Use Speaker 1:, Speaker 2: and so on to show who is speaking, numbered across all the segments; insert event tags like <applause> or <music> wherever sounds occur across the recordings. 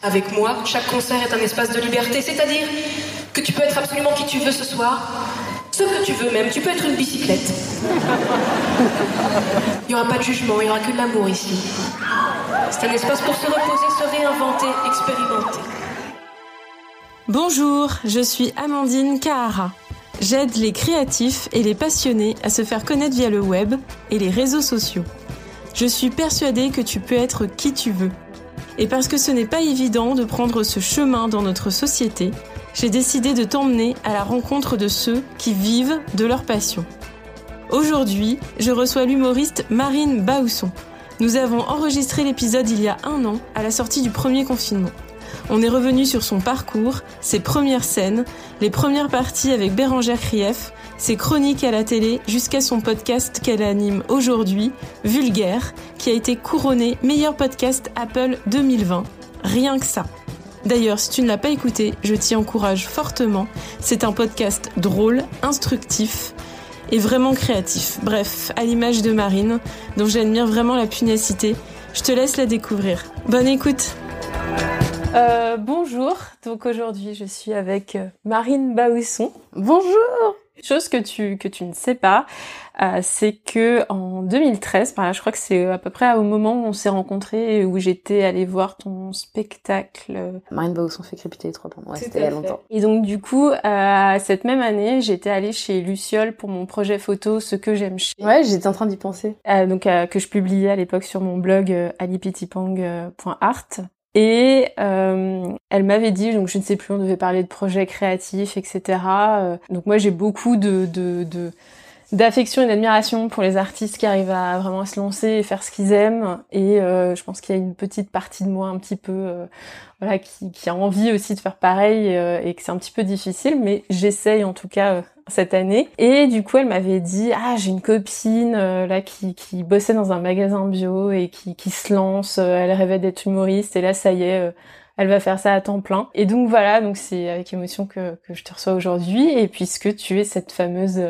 Speaker 1: Avec moi, chaque concert est un espace de liberté, c'est-à-dire que tu peux être absolument qui tu veux ce soir, ce que tu veux même, tu peux être une bicyclette. Il n'y aura pas de jugement, il n'y aura que de l'amour ici. C'est un espace pour se reposer, se réinventer, expérimenter.
Speaker 2: Bonjour, je suis Amandine Kahara. J'aide les créatifs et les passionnés à se faire connaître via le web et les réseaux sociaux. Je suis persuadée que tu peux être qui tu veux. Et parce que ce n'est pas évident de prendre ce chemin dans notre société, j'ai décidé de t'emmener à la rencontre de ceux qui vivent de leur passion. Aujourd'hui, je reçois l'humoriste Marine Baousson. Nous avons enregistré l'épisode il y a un an, à la sortie du premier confinement. On est revenu sur son parcours, ses premières scènes, les premières parties avec Bérangère Krief, ses chroniques à la télé jusqu'à son podcast qu'elle anime aujourd'hui, Vulgaire, qui a été couronné meilleur podcast Apple 2020. Rien que ça. D'ailleurs, si tu ne l'as pas écouté, je t'y encourage fortement. C'est un podcast drôle, instructif et vraiment créatif. Bref, à l'image de Marine, dont j'admire vraiment la pugnacité. Je te laisse la découvrir. Bonne écoute euh, bonjour, donc aujourd'hui je suis avec euh, Marine Baousson.
Speaker 3: Bonjour
Speaker 2: Chose que tu que tu ne sais pas, euh, c'est que en 2013, par là, je crois que c'est à peu près au moment où on s'est rencontrés et où j'étais allée voir ton spectacle.
Speaker 3: Marine Bausson fait crépiter les trois pommes. Ouais, c'était il y a longtemps.
Speaker 2: Et donc du coup, euh, cette même année, j'étais allée chez Luciole pour mon projet photo, ce que j'aime chez.
Speaker 3: Ouais, j'étais en train d'y penser.
Speaker 2: Euh, donc que je publiais à l'époque sur mon blog alipitipang.art. Et euh, elle m'avait dit, donc je ne sais plus, on devait parler de projets créatifs, etc. Euh, donc moi j'ai beaucoup de, de, de d'affection et d'admiration pour les artistes qui arrivent à vraiment se lancer et faire ce qu'ils aiment. Et euh, je pense qu'il y a une petite partie de moi un petit peu, euh, voilà, qui, qui, a envie aussi de faire pareil euh, et que c'est un petit peu difficile, mais j'essaye en tout cas cette année. Et du coup, elle m'avait dit, ah, j'ai une copine là qui, qui bossait dans un magasin bio et qui, qui se lance. elle rêvait d'être humoriste et là, ça y est elle va faire ça à temps plein. Et donc voilà, donc c'est avec émotion que, que je te reçois aujourd'hui. Et puisque tu es cette fameuse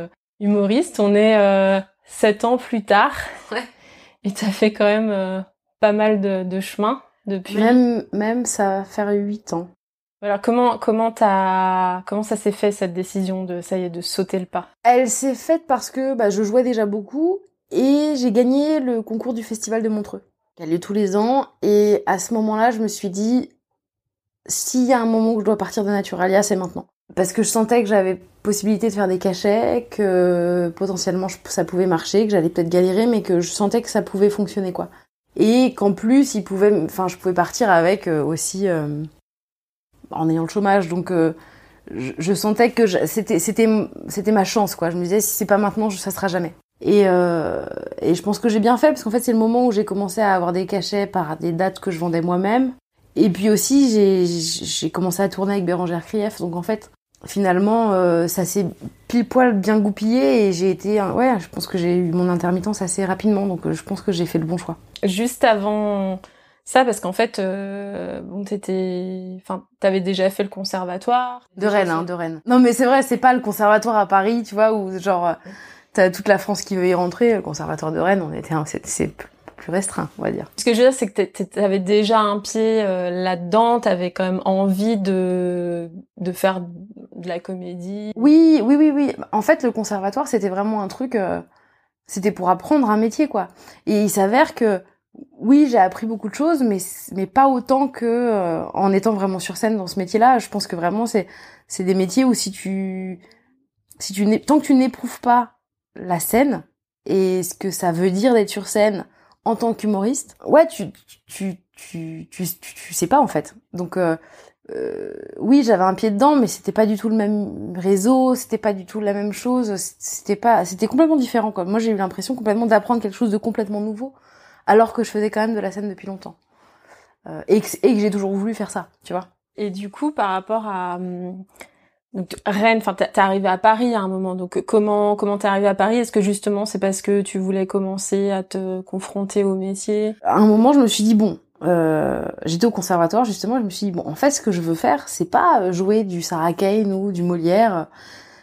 Speaker 2: humoriste. On est euh, sept ans plus tard.
Speaker 3: Ouais. <laughs>
Speaker 2: Et as fait quand même euh, pas mal de, de, chemin depuis.
Speaker 3: Même, même ça va faire huit ans.
Speaker 2: Alors comment comment comment ça s'est fait cette décision de ça y est de sauter le pas?
Speaker 3: Elle s'est faite parce que bah, je jouais déjà beaucoup et j'ai gagné le concours du festival de Montreux qui a lieu tous les ans. Et à ce moment-là je me suis dit s'il y a un moment où je dois partir de Naturalia c'est maintenant. Parce que je sentais que j'avais possibilité de faire des cachets, que potentiellement ça pouvait marcher, que j'allais peut-être galérer, mais que je sentais que ça pouvait fonctionner quoi. Et qu'en plus, il pouvait, enfin, je pouvais partir avec euh, aussi euh, en ayant le chômage, donc euh, je, sentais que c'était ma chance quoi. Je me disais si c'est pas maintenant, ça sera jamais. Et, et je pense que j'ai bien fait parce qu'en fait c'est le moment où j'ai commencé à avoir des cachets par des dates que je vendais moi-même. Et puis aussi j'ai commencé à tourner avec Bérangère Krief, donc en fait finalement, euh, ça s'est pile poil bien goupillé et j'ai été, ouais, je pense que j'ai eu mon intermittence assez rapidement, donc euh, je pense que j'ai fait le bon choix.
Speaker 2: Juste avant ça, parce qu'en fait, euh, bon, t'étais, enfin, t'avais déjà fait le conservatoire.
Speaker 3: De Rennes, hein, de Rennes. Non, mais c'est vrai, c'est pas le conservatoire à Paris, tu vois, où genre t'as toute la France qui veut y rentrer. Le conservatoire de Rennes, on était, c'est plus restreint, on va dire.
Speaker 2: Ce que je veux dire, c'est que t'avais déjà un pied euh, là-dedans, t'avais quand même envie de de faire de la comédie.
Speaker 3: Oui, oui, oui, oui. En fait, le conservatoire, c'était vraiment un truc, euh, c'était pour apprendre un métier, quoi. Et il s'avère que oui, j'ai appris beaucoup de choses, mais mais pas autant que euh, en étant vraiment sur scène dans ce métier-là. Je pense que vraiment c'est c'est des métiers où si tu si tu tant que tu n'éprouves pas la scène et ce que ça veut dire d'être sur scène en tant qu'humoriste, ouais, tu, tu, tu, tu, tu, sais pas en fait. Donc euh, euh, oui, j'avais un pied dedans, mais c'était pas du tout le même réseau, c'était pas du tout la même chose, c'était pas, c'était complètement différent quoi. Moi, j'ai eu l'impression complètement d'apprendre quelque chose de complètement nouveau, alors que je faisais quand même de la scène depuis longtemps euh, et que, j'ai toujours voulu faire ça, tu vois.
Speaker 2: Et du coup, par rapport à hum, donc Rennes, enfin t'es arrivé à Paris à un moment. Donc comment comment t'es arrivé à Paris? Est-ce que justement c'est parce que tu voulais commencer à te confronter au métier?
Speaker 3: À un moment, je me suis dit bon, euh, j'étais au conservatoire justement. Je me suis dit bon, en fait, ce que je veux faire, c'est pas jouer du Sarah Kane ou du Molière.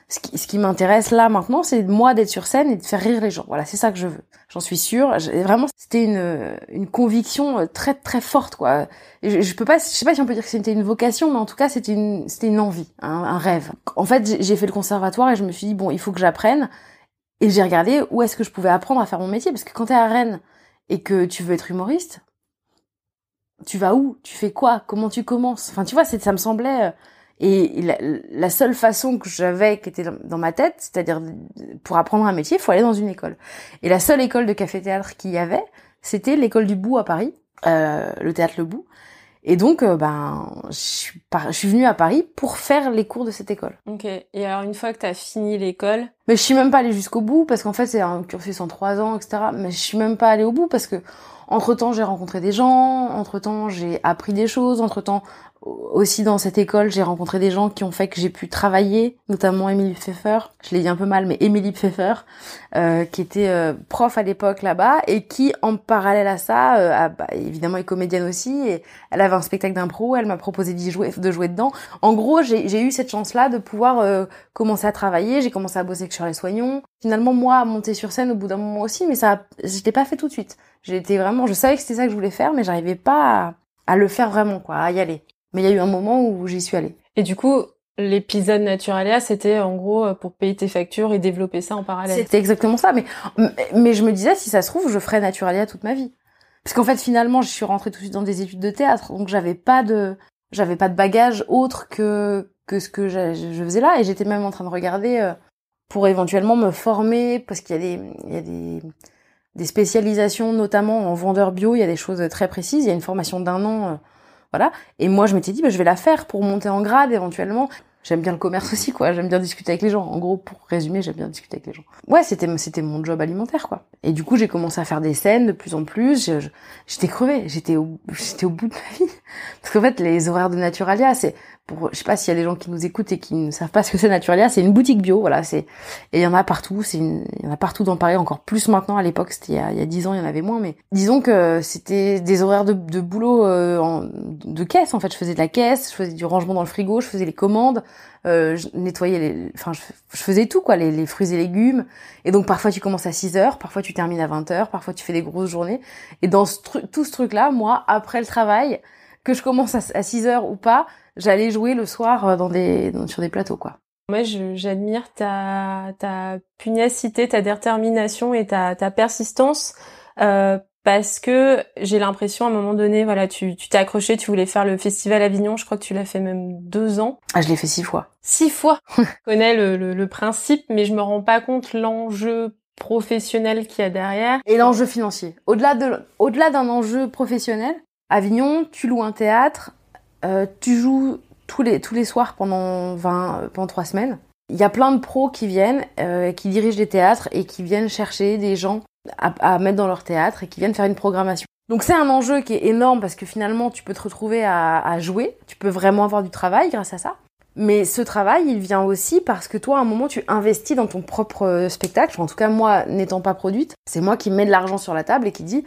Speaker 3: Ce qui, ce qui m'intéresse là maintenant, c'est moi d'être sur scène et de faire rire les gens. Voilà, c'est ça que je veux. J'en suis sûre. Vraiment, c'était une, une conviction euh, très très forte, quoi. je, je, peux pas, je sais pas si on peut dire que c'était une vocation, mais en tout cas, c'était une, c'était une envie, un, un rêve. En fait, j'ai fait le conservatoire et je me suis dit bon, il faut que j'apprenne. Et j'ai regardé où est-ce que je pouvais apprendre à faire mon métier, parce que quand t'es à Rennes et que tu veux être humoriste, tu vas où? Tu fais quoi? Comment tu commences? Enfin, tu vois, ça me semblait. Et la, seule façon que j'avais, qui était dans ma tête, c'est-à-dire pour apprendre un métier, il faut aller dans une école. Et la seule école de café-théâtre qu'il y avait, c'était l'école du Bout à Paris, euh, le théâtre Le Bout. Et donc, euh, ben, je suis, je suis venue à Paris pour faire les cours de cette école.
Speaker 2: Ok. Et alors, une fois que tu as fini l'école?
Speaker 3: Mais je suis même pas allée jusqu'au bout, parce qu'en fait, c'est un cursus en trois ans, etc. Mais je suis même pas allée au bout, parce que entre-temps, j'ai rencontré des gens, entre-temps, j'ai appris des choses, entre-temps, aussi dans cette école, j'ai rencontré des gens qui ont fait que j'ai pu travailler, notamment Émilie Pfeffer, je l'ai dit un peu mal, mais Émilie Pfeffer, euh, qui était euh, prof à l'époque là-bas et qui, en parallèle à ça, euh, bah, évidemment est comédienne aussi, et elle avait un spectacle d'impro, elle m'a proposé d'y jouer, de jouer dedans. En gros, j'ai eu cette chance-là de pouvoir euh, commencer à travailler, j'ai commencé à bosser sur les soignons. Finalement, moi, monter sur scène au bout d'un moment aussi, mais ça, je l'ai pas fait tout de suite. J'étais vraiment, je savais que c'était ça que je voulais faire, mais j'arrivais pas à, à le faire vraiment, quoi, à y aller. Mais il y a eu un moment où j'y suis allée.
Speaker 2: Et du coup, l'épisode Naturalia, c'était en gros pour payer tes factures et développer ça en parallèle.
Speaker 3: C'était exactement ça. Mais, mais je me disais, si ça se trouve, je ferais Naturalia toute ma vie. Parce qu'en fait, finalement, je suis rentrée tout de suite dans des études de théâtre, donc j'avais pas de, j'avais pas de bagage autre que que ce que je, je faisais là, et j'étais même en train de regarder euh, pour éventuellement me former, parce qu'il y a des, il y a des, des spécialisations, notamment en vendeur bio, il y a des choses très précises. Il y a une formation d'un an euh, voilà. Et moi, je m'étais dit, bah, je vais la faire pour monter en grade éventuellement. J'aime bien le commerce aussi, quoi. J'aime bien discuter avec les gens. En gros, pour résumer, j'aime bien discuter avec les gens. Ouais, c'était c'était mon job alimentaire, quoi. Et du coup, j'ai commencé à faire des scènes de plus en plus. J'étais crevée. J'étais au j'étais au bout de ma vie. <laughs> Parce qu'en fait, les horaires de Naturalia, c'est pour je sais pas s'il y a des gens qui nous écoutent et qui ne savent pas ce que c'est Naturalia, c'est une boutique bio, voilà, c'est et il y en a partout, c'est il y en a partout dans Paris, encore plus maintenant à l'époque, c'était il y a il y a 10 ans, il y en avait moins mais disons que c'était des horaires de, de boulot euh, en, de caisse en fait, je faisais de la caisse, je faisais du rangement dans le frigo, je faisais les commandes, euh, je nettoyais les enfin je, faisais tout quoi, les, les, fruits et légumes. Et donc parfois tu commences à 6 heures, parfois tu termines à 20 heures, parfois tu fais des grosses journées. Et dans ce tout ce truc là, moi après le travail que je commence à, à 6 heures ou pas, j'allais jouer le soir euh, dans des, sur des plateaux, quoi.
Speaker 2: Moi, j'admire ta, ta pugnacité, ta détermination et ta, ta persistance euh, parce que j'ai l'impression à un moment donné, voilà, tu t'es accroché, tu voulais faire le festival Avignon, je crois que tu l'as fait même deux ans.
Speaker 3: Ah, je l'ai fait six fois.
Speaker 2: Six fois. <laughs> je connais le, le, le, principe, mais je me rends pas compte l'enjeu professionnel qu'il y a derrière.
Speaker 3: Et l'enjeu financier. Au-delà de, au-delà d'un enjeu professionnel, Avignon, tu loues un théâtre, euh, tu joues tous les, tous les soirs pendant 20, euh, pendant 3 semaines. Il y a plein de pros qui viennent, euh, qui dirigent des théâtres et qui viennent chercher des gens à, mettre dans leur théâtre et qui viennent faire une programmation. Donc c'est un enjeu qui est énorme parce que finalement tu peux te retrouver à, à jouer, tu peux vraiment avoir du travail grâce à ça. Mais ce travail, il vient aussi parce que toi, à un moment, tu investis dans ton propre spectacle. En tout cas, moi, n'étant pas produite, c'est moi qui mets de l'argent sur la table et qui dit,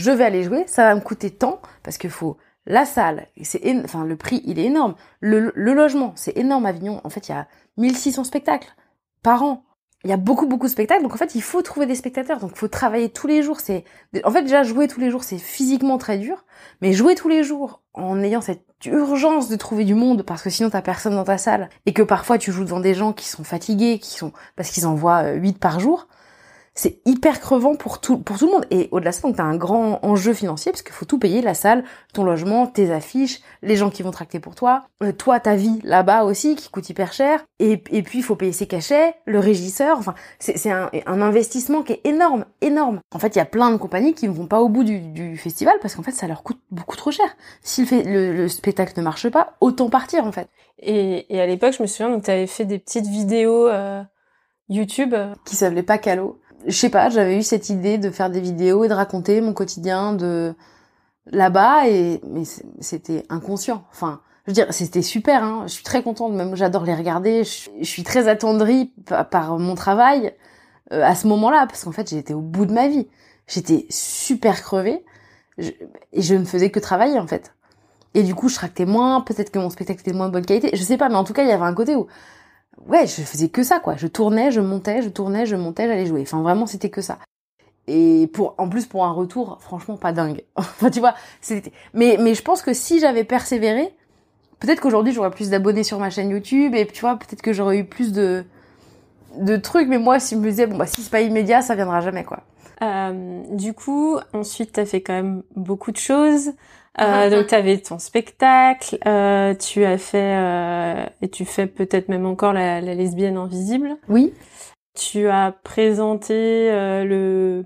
Speaker 3: je vais aller jouer, ça va me coûter tant, parce qu'il faut la salle, c'est enfin le prix, il est énorme. Le, logement, c'est énorme Avignon. En fait, il y a 1600 spectacles par an. Il y a beaucoup beaucoup de spectacles, donc en fait, il faut trouver des spectateurs. Donc, il faut travailler tous les jours. C'est, en fait, déjà jouer tous les jours, c'est physiquement très dur. Mais jouer tous les jours en ayant cette urgence de trouver du monde, parce que sinon t'as personne dans ta salle, et que parfois tu joues devant des gens qui sont fatigués, parce qu'ils en voient 8 par jour c'est hyper crevant pour tout pour tout le monde. Et au-delà de ça donc t'as un grand enjeu financier parce qu'il faut tout payer la salle ton logement tes affiches les gens qui vont tracter pour toi euh, toi ta vie là-bas aussi qui coûte hyper cher. Et, et puis il faut payer ses cachets le régisseur enfin c'est un, un, investissement qui est énorme énorme. En fait il y a plein de compagnies qui ne vont pas au bout du, du festival parce qu'en fait ça leur coûte beaucoup trop cher. Si le, le, le spectacle ne marche pas autant partir en fait.
Speaker 2: Et, et à l'époque je me souviens donc t'avais fait des petites vidéos euh... YouTube.
Speaker 3: Qui s'appelait pas Calo je sais pas, j'avais eu cette idée de faire des vidéos et de raconter mon quotidien de là-bas et mais c'était inconscient. Enfin, je veux dire, c'était super. Hein. Je suis très contente, même j'adore les regarder. Je, suis très attendrie par, mon travail euh, à ce moment-là parce qu'en fait j'étais au bout de ma vie. J'étais super crevée et je ne faisais que travailler en fait. Et du coup, je tractais moins. Peut-être que mon spectacle était de moins bonne qualité. Je sais pas, mais en tout cas, il y avait un côté où ouais, je faisais que ça, quoi. Je tournais, je montais, je tournais, je montais, j'allais jouer. Enfin, vraiment, c'était que ça. Et pour, en plus, pour un retour, franchement, pas dingue. <laughs> enfin, tu vois, c'était, mais, mais je pense que si j'avais persévéré, peut-être qu'aujourd'hui, j'aurais plus d'abonnés sur ma chaîne YouTube et tu vois, peut-être que j'aurais eu plus de, de trucs. Mais moi, si je me disais, bon, bah, si c'est pas immédiat, ça viendra jamais, quoi.
Speaker 2: Euh, du coup, ensuite, t'as fait quand même beaucoup de choses. Euh, donc tu avais ton spectacle, euh, tu as fait euh, et tu fais peut-être même encore la, la, lesbienne invisible.
Speaker 3: Oui.
Speaker 2: Tu as présenté euh, le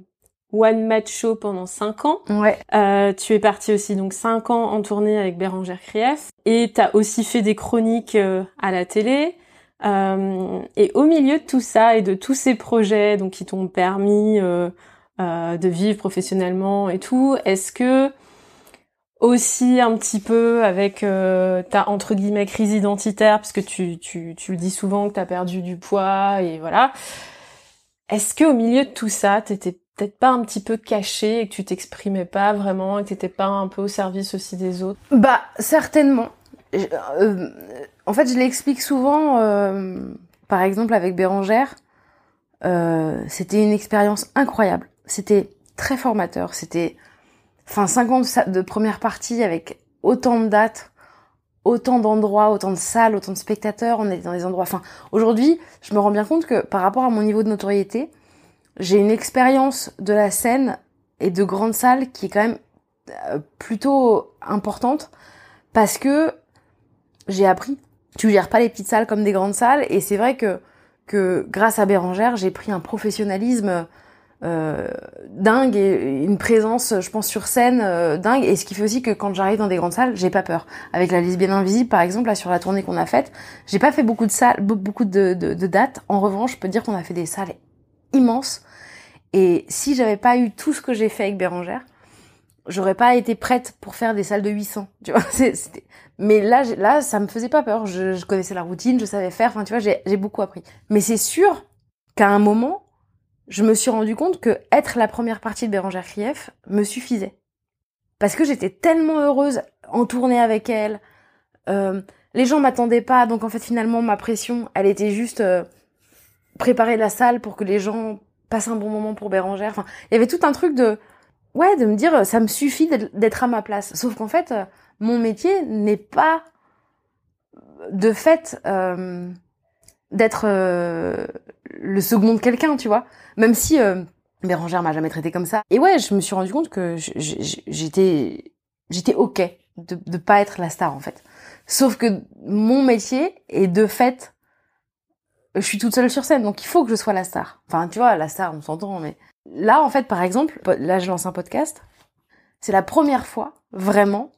Speaker 2: One Match Show pendant cinq ans.
Speaker 3: Ouais.
Speaker 2: Euh, tu es parti aussi donc cinq ans en tournée avec Bérangère Krief et tu as aussi fait des chroniques à la télé. et au milieu de tout ça et de tous ces projets donc qui t'ont permis de vivre professionnellement et tout, est-ce que aussi un petit peu avec euh, ta entre guillemets crise identitaire parce que tu, tu, tu le dis souvent que tu as perdu du poids et voilà. Est-ce que au milieu de tout ça, t'étais peut-être pas un petit peu caché et que tu t'exprimais pas vraiment et que t'étais pas un peu au service aussi des autres?
Speaker 3: Bah certainement. Euh, en fait, je l'explique souvent. Euh, par exemple, avec Bérangère, euh, c'était une expérience incroyable. C'était très formateur. C'était enfin 50 de première partie avec autant de dates, autant d'endroits, autant de salles, autant de spectateurs, on est dans des endroits. Enfin, aujourd'hui, je me rends bien compte que par rapport à mon niveau de notoriété, j'ai une expérience de la scène et de grandes salles qui est quand même euh, plutôt importante parce que j'ai appris. Tu gères pas les petites salles comme des grandes salles et c'est vrai que que grâce à Bérangère, j'ai pris un professionnalisme euh, dingue et une présence, je pense, sur scène euh, dingue. Et ce qui fait aussi que quand j'arrive dans des grandes salles, j'ai pas peur. Avec la lesbienne invisible, par exemple, là sur la tournée qu'on a faite, j'ai pas fait beaucoup de salles, beaucoup de, dates. En revanche, je peux dire qu'on a fait des salles immenses. Et si j'avais pas eu tout ce que j'ai fait avec Bérangère, j'aurais pas été prête pour faire des salles de 800. Tu vois, <laughs> mais là, là, ça me faisait pas peur. Je, je connaissais la routine, je savais faire. Enfin, tu vois, j'ai beaucoup appris. Mais c'est sûr qu'à un moment, je me suis rendu compte que être la première partie de Bérangère Krief me suffisait. Parce que j'étais tellement heureuse en tournée avec elle. Euh, les gens m'attendaient pas, donc en fait finalement ma pression, elle était juste euh, préparer la salle pour que les gens passent un bon moment pour Bérangère. Enfin, il y avait tout un truc de ouais, de me dire ça me suffit d'être à ma place. Sauf qu'en fait, euh, mon métier n'est pas de fait d'être le second de quelqu'un, tu vois. Même si euh, Bérangère m'a jamais traité comme ça. Et ouais, je me suis rendu compte que j'étais j'étais ok de de pas être la star en fait. Sauf que mon métier est de fait je suis toute seule sur scène, donc il faut que je sois la star. Enfin, tu vois, la star, on s'entend, mais là, en fait, par exemple, là, je lance un podcast. C'est la première fois, vraiment,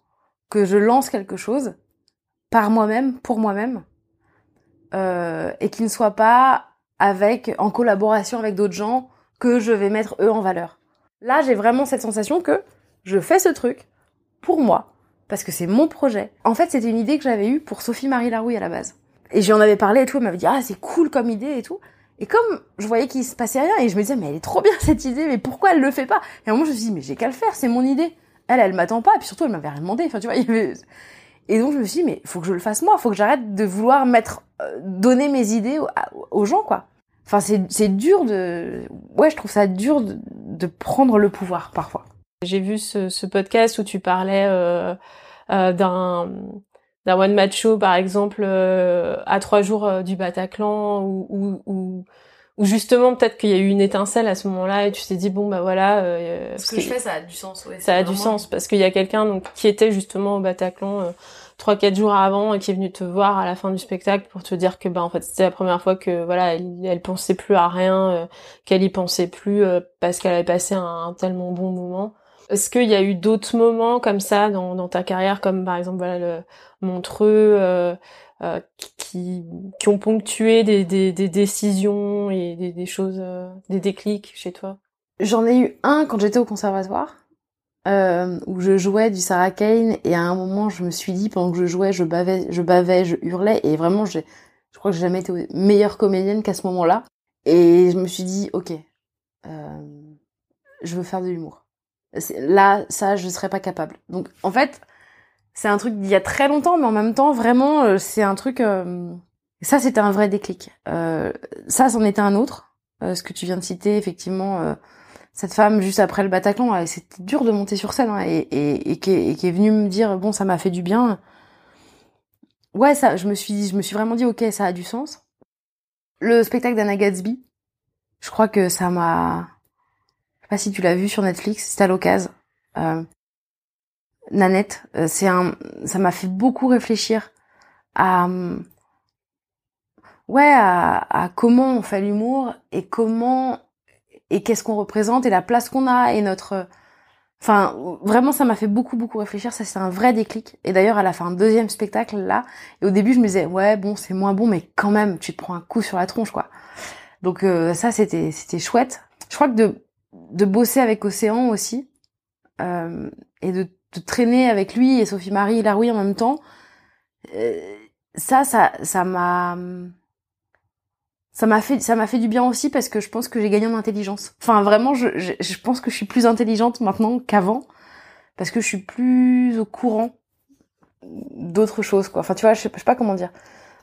Speaker 3: que je lance quelque chose par moi-même, pour moi-même, euh, et qui ne soit pas avec en collaboration avec d'autres gens que je vais mettre eux en valeur. Là, j'ai vraiment cette sensation que je fais ce truc pour moi parce que c'est mon projet. En fait, c'était une idée que j'avais eue pour Sophie Marie Larouille à la base. Et j'en avais parlé et tout, elle m'avait dit "Ah, c'est cool comme idée et tout." Et comme je voyais qu'il se passait rien et je me disais "Mais elle est trop bien <laughs> cette idée, mais pourquoi elle le fait pas? Et à un moment, je me suis dit "Mais j'ai qu'à le faire, c'est mon idée." Elle, elle m'attend pas, et puis surtout, elle m'avait rien demandé. Enfin, tu vois, Et donc je me suis dit, mais faut que je le fasse moi, faut que j'arrête de vouloir mettre, euh, donner mes idées aux, gens, quoi. Enfin, c'est dur de, ouais, je trouve ça dur de, de prendre le pouvoir parfois.
Speaker 2: J'ai vu ce, ce, podcast où tu parlais euh, euh, d'un d'un one match show par exemple euh, à trois jours euh, du Bataclan ou, ou justement peut-être qu'il y a eu une étincelle à ce moment-là et tu t'es dit bon bah voilà
Speaker 3: euh, ce que je fais ça a du sens ouais,
Speaker 2: ça a du sens parce qu'il y a quelqu'un donc qui était justement au Bataclan trois quatre jours avant et qui est venu te voir à la fin du spectacle pour te dire que bah en fait c'était la première fois que voilà elle, elle pensait plus à rien euh, qu'elle y pensait plus euh, parce qu'elle avait passé un, tellement bon moment. Est-ce qu'il y a eu d'autres moments comme ça dans, dans ta carrière comme par exemple voilà le Montreux euh, euh qui, qui ont ponctué des, des, des décisions et des, des choses des déclics chez toi?
Speaker 3: J'en ai eu un quand j'étais au conservatoire euh, où je jouais du Sarah Kane et à un moment je me suis dit pendant que je jouais je bavais je bavais je hurlais et vraiment j'ai je crois que j'ai jamais été meilleure comédienne qu'à ce moment-là. Et je me suis dit ok euh, je veux faire de l'humour. Là ça je serais pas capable. Donc en fait c'est un truc d'il y a très longtemps mais en même temps vraiment euh, c'est un truc euh, Ça, c'était un vrai déclic. Euh, ça, c'en était un autre. Ce que tu viens de citer, effectivement, cette femme juste après le Bataclan, c'était dur de monter sur scène hein, et, et, et, qui est, et, qui est, venue me dire bon, ça m'a fait du bien. Ouais, ça, je me suis, je me suis vraiment dit ok, ça a du sens. Le spectacle d'Anna Gatsby, je crois que ça m'a, je sais pas si tu l'as vu sur Netflix, c'était à l'occasion. Nanette, euh, c'est un, ça m'a fait beaucoup réfléchir à, ouais, à, comment on fait l'humour et comment et qu'est-ce qu'on représente et la place qu'on a et notre, enfin, vraiment, ça m'a fait beaucoup beaucoup réfléchir. Ça, c'est un vrai déclic. Et d'ailleurs, à la fin, un deuxième spectacle là, et au début, je me disais, ouais, bon, c'est moins bon, mais quand même, tu te prends un coup sur la tronche, quoi. Donc euh, ça, c'était c'était chouette. Je crois que de de bosser avec Océan aussi euh, et de de traîner avec lui et Sophie Marie Laroui en même temps, euh, ça, ça, ça m'a, ça m'a fait, ça m'a fait du bien aussi parce que je pense que j'ai gagné en intelligence. Enfin, vraiment, je, je, pense que je suis plus intelligente maintenant qu'avant parce que je suis plus au courant d'autres choses, quoi. Enfin, tu vois, je sais, je sais pas comment dire.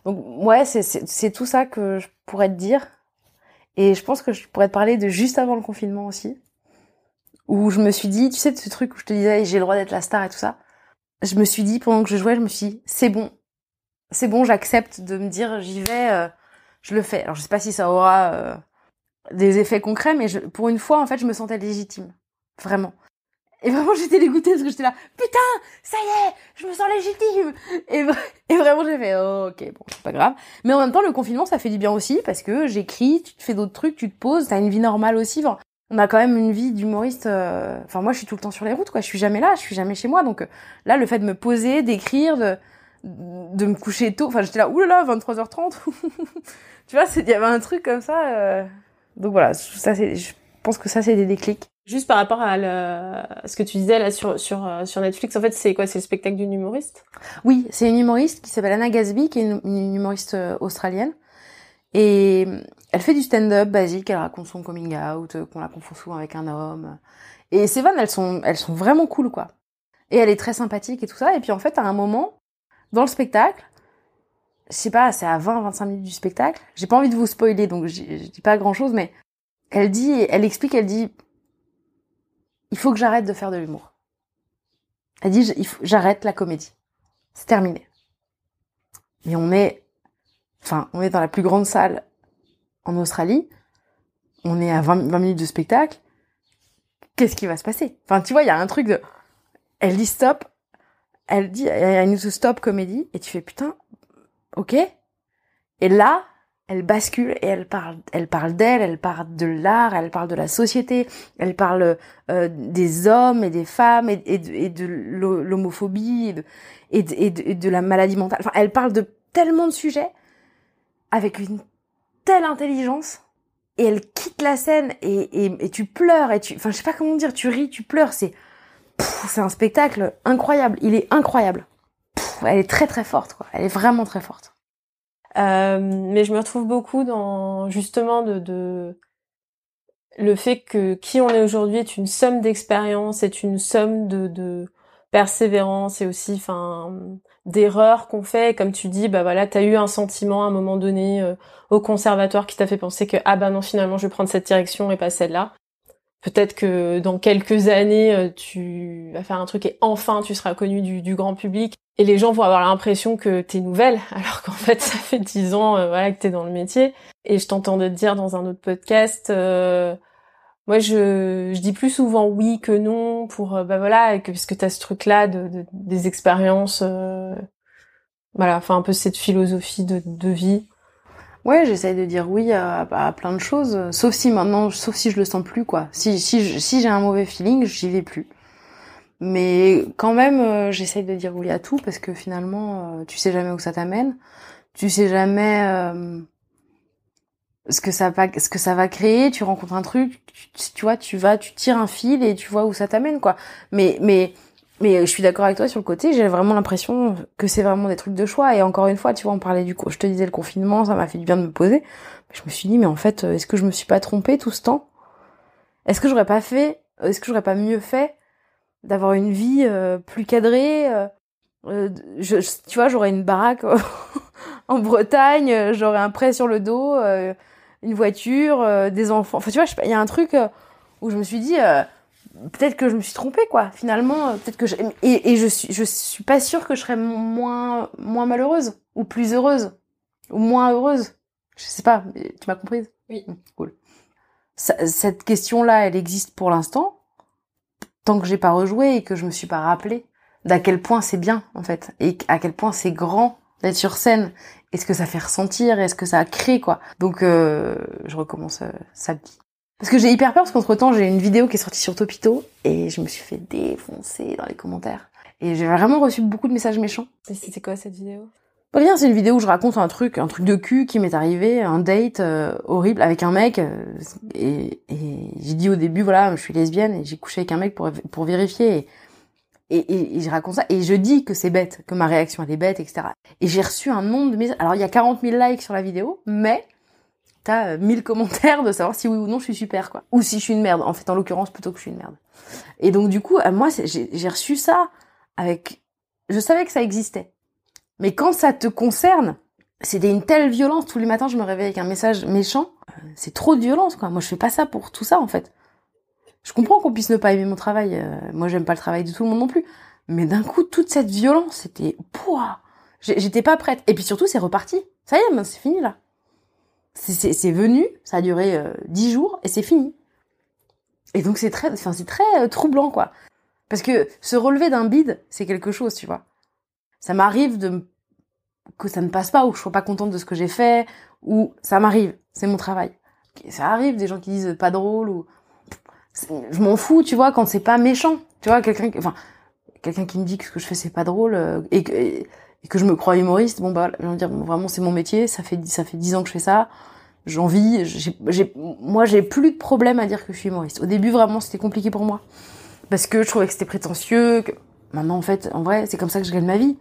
Speaker 3: Donc, ouais, c'est tout ça que je pourrais te dire. Et je pense que je pourrais te parler de juste avant le confinement aussi où je me suis dit, tu sais, ce truc où je te disais, j'ai le droit d'être la star et tout ça. Je me suis dit, pendant que je jouais, je me suis dit, c'est bon. C'est bon, j'accepte de me dire, j'y vais, euh, je le fais. Alors, je sais pas si ça aura euh, des effets concrets, mais je, pour une fois, en fait, je me sentais légitime. Vraiment. Et vraiment, <laughs> j'étais dégoûtée parce que j'étais là, putain, ça y est, je me sens légitime. Et, et vraiment, j'ai fait, oh, ok, bon, c'est pas grave. Mais en même temps, le confinement, ça fait du bien aussi parce que j'écris, tu te fais d'autres trucs, tu te poses, t'as une vie normale aussi on a quand même une vie d'humoriste. Euh, enfin, moi, je suis tout le temps sur les routes, quoi. Je suis jamais là, je suis jamais chez moi. Donc euh, là, le fait de me poser, d'écrire, de de me coucher tôt. Enfin, j'étais là, oulala, <laughs> 23h30. tu vois, il y avait un truc comme ça. Euh. Donc voilà, ça, c'est, je pense que ça, c'est des déclics.
Speaker 2: Juste par rapport à, ce que tu disais là sur sur sur Netflix, en fait, c'est quoi? C'est le spectacle d'une humoriste?
Speaker 3: Oui, c'est une humoriste qui s'appelle Anna Gasby, qui est une humoriste australienne. Et elle fait du stand-up basique, elle raconte son coming out, qu'on la confond souvent avec un homme. Et ces vannes, elles sont, elles sont vraiment cool, quoi. Et elle est très sympathique et tout ça. Et puis en fait, à un moment, dans le spectacle, je sais pas, c'est à 20-25 minutes du spectacle. J'ai pas envie de vous spoiler, donc je dis pas grand chose, mais elle dit, elle explique, elle dit, il faut que j'arrête de faire de l'humour. Elle dit, j'arrête la comédie. C'est terminé. Mais on est enfin, on est dans la plus grande salle en Australie, on est à 20, minutes de spectacle, qu'est-ce qui va se passer? Enfin, tu vois, il y a un truc de... Elle dit stop, elle dit, a une stop comédie, et tu fais putain, ok. Et là, elle bascule et elle parle, elle parle d'elle, elle parle de l'art, elle parle de la société, elle parle euh, des hommes et des femmes et, de, l'homophobie et et de la maladie mentale. Enfin, elle parle de tellement de sujets avec une telle intelligence et elle quitte la scène et, tu pleures et tu enfin je sais pas comment dire tu ris tu pleures c'est c'est un spectacle incroyable. Il est incroyable. Elle est très très forte quoi. Elle est vraiment très forte.
Speaker 2: Euh, mais je me retrouve beaucoup dans justement de, le fait que qui on est aujourd'hui est une somme d'expérience est une somme de persévérance et aussi enfin d'erreurs qu'on fait. Comme tu dis bah voilà tu as eu un sentiment à un moment donné euh, au conservatoire qui t'a fait penser que ah bah non finalement je vais prendre cette direction et pas celle-là. Peut-être que dans quelques années euh, tu vas faire un truc et enfin tu seras connu du, du grand public. Et les gens vont avoir l'impression que t'es nouvelle <laughs> alors qu'en fait ça fait dix ans euh, voilà que t'es dans le métier. Et je t'entendais te dire dans un autre podcast moi je, je dis plus souvent oui que non pour euh, bah voilà que parce que t'as ce truc là de, des expériences euh, voilà enfin un peu cette philosophie de, de vie.
Speaker 3: Ouais j'essaye de dire oui à, à, plein de choses sauf si maintenant sauf si je le sens plus quoi. Si si si j'ai un mauvais feeling j'y vais plus. Mais quand même euh, j'essaye de dire oui à tout parce que finalement tu sais jamais où ça t'amène. Tu sais jamais ce que ça va créer tu rencontres un truc tu, vois tu vas tu tires un fil et tu vois où ça t'amène quoi. Mais mais mais je suis d'accord avec toi sur le côté j'ai vraiment l'impression que c'est vraiment des trucs de choix. Et encore une fois tu vois on parlait du je te disais le confinement ça m'a fait du bien de me poser. Je me suis dit mais en fait est-ce que je me suis pas trompée tout ce temps? Est-ce que j'aurais pas fait est-ce que j'aurais pas mieux fait d'avoir une vie euh, plus cadrée euh, euh tu vois j'aurais une baraque <laughs> en Bretagne, j'aurai un prêt sur le dos, une voiture, des enfants. Enfin, tu vois, il y a un truc où je me suis dit, peut-être que je me suis trompée, quoi. Finalement, peut-être que je... et, et je suis, je suis pas sûre que je serais moins, moins malheureuse ou plus heureuse ou moins heureuse. Je sais pas, tu m'as comprise?
Speaker 1: Oui.
Speaker 3: Mmh, cool. cette question-là, elle existe pour l'instant, tant que j'ai pas rejoué et que je me suis pas rappelé d'à quel point c'est bien, en fait, et à quel point c'est grand d'être sur scène. Est-ce que ça fait ressentir? Est-ce que ça crée, quoi? Donc, euh, je recommence euh, samedi. Parce que j'ai hyper peur, parce qu'entre temps, j'ai une vidéo qui est sortie sur Topito, et je me suis fait défoncer dans les commentaires. Et j'ai vraiment reçu beaucoup de messages méchants.
Speaker 2: Et c'était quoi cette vidéo?
Speaker 3: Rien, c'est une vidéo où je raconte un truc, un truc de cul qui m'est arrivé, un date euh, horrible avec un mec. Euh, et, et j'ai dit au début, voilà, je suis lesbienne et j'ai couché avec un mec pour, pour vérifier. Et, et, je raconte ça et je dis que c'est bête, que ma réaction elle est bête, etc. Et j'ai reçu un nombre de messages. Alors il y a 40 000 likes sur la vidéo, mais t'as 1000 euh, <laughs> commentaires de savoir si oui ou non je suis super, quoi. Ou si je suis une merde. En fait, en l'occurrence, plutôt que je suis une merde. Et donc du coup, moi, j'ai reçu ça avec... Je savais que ça existait. Mais quand ça te concerne, c'était une telle violence. Tous les matins, je me réveille avec un message méchant. Euh, c'est trop de violence, quoi. Moi, je fais pas ça pour tout ça, en fait. Je comprends qu'on puisse ne pas aimer mon travail. Euh, moi, j'aime pas le travail de tout le monde non plus. Mais d'un coup, toute cette violence, c'était, pouah, j'étais pas prête. Et puis surtout, c'est reparti. Ça y est, c'est fini là. C'est venu, ça a duré euh, dix jours et c'est fini. Et donc c'est très, enfin c'est très troublant quoi. Parce que se relever d'un bide, c'est quelque chose, tu vois ça m'arrive de que ça ne passe pas ou que je sois pas contente de ce que j'ai fait ou ça m'arrive, c'est mon travail. Ça arrive des gens qui disent pas drôle ou je m'en fous, tu vois, quand c'est pas méchant. Tu vois, quelqu'un enfin quelqu'un qui me dit que ce que je fais c'est pas drôle euh, et, que, et, que je me crois humoriste, bon bah je vais dire vraiment c'est mon métier, ça fait ça fait dix ans que je fais ça. J'en vis, j'ai moi j'ai plus de problème à dire que je suis humoriste. Au début vraiment c'était compliqué pour moi parce que je trouvais que c'était prétentieux, que maintenant en fait en vrai, c'est comme ça que je gagne ma vie.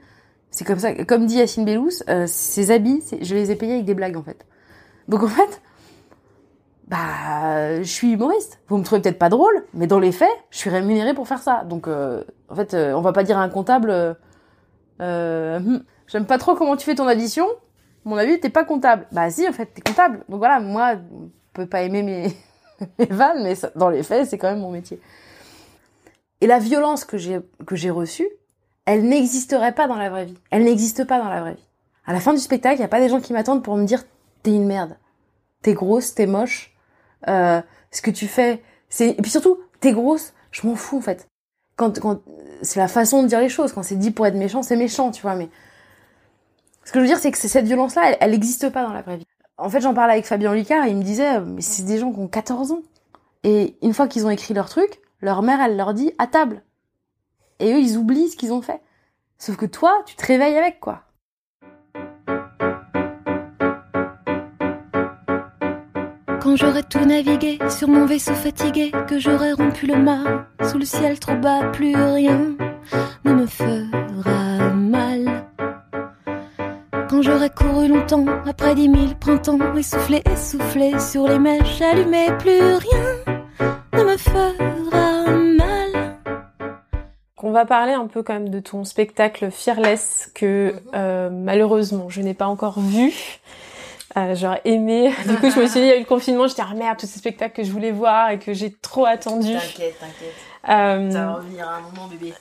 Speaker 3: C'est comme ça, comme dit Yacine Bellous, euh, ses habits, je les ai payés avec des blagues en fait. Donc en fait, bah, je suis humoriste. Vous me trouvez peut-être pas drôle, mais dans les faits, je suis rémunérée pour faire ça. Donc euh, en fait, euh, on va pas dire à un comptable, euh, hmm, j'aime pas trop comment tu fais ton addition. Mon avis, t'es pas comptable. Bah si, en fait, t'es comptable. Donc voilà, moi, on peut pas aimer mes, <laughs> mes vannes, mais dans les faits, c'est quand même mon métier. Et la violence que j'ai que j'ai reçue, elle n'existerait pas dans la vraie vie. Elle n'existe pas dans la vraie vie. À la fin du spectacle, n'y a pas des gens qui m'attendent pour me dire t'es une merde, t'es grosse, t'es moche, euh, ce que tu fais, et puis surtout t'es grosse, je m'en fous en fait. Quand, quand c'est la façon de dire les choses, quand c'est dit pour être méchant, c'est méchant, tu vois. Mais ce que je veux dire, c'est que cette violence-là, elle n'existe pas dans la vraie vie. En fait, j'en parlais avec Fabien Lucas, et il me disait, mais c'est des gens qui ont 14 ans. Et une fois qu'ils ont écrit leur truc, leur mère, elle leur dit à table, et eux, ils oublient ce qu'ils ont fait. Sauf que toi, tu te réveilles avec, quoi.
Speaker 4: Quand j'aurai tout navigué sur mon vaisseau fatigué, que j'aurai rompu le mât, sous le ciel trop bas, plus rien ne me fera mal. Quand j'aurai couru longtemps, après dix mille printemps, essoufflé, essoufflé sur les mèches allumées, plus rien ne me fera
Speaker 2: on va parler un peu quand même de ton spectacle Fearless que euh, malheureusement je n'ai pas encore vu. Euh, J'aurais aimé. Du coup, je me suis dit, il y a eu le confinement, j'étais ah merde, tous ces spectacles que je voulais voir et que j'ai trop attendu.
Speaker 3: T'inquiète, t'inquiète. Euh, Ça va revenir à un moment, bébé.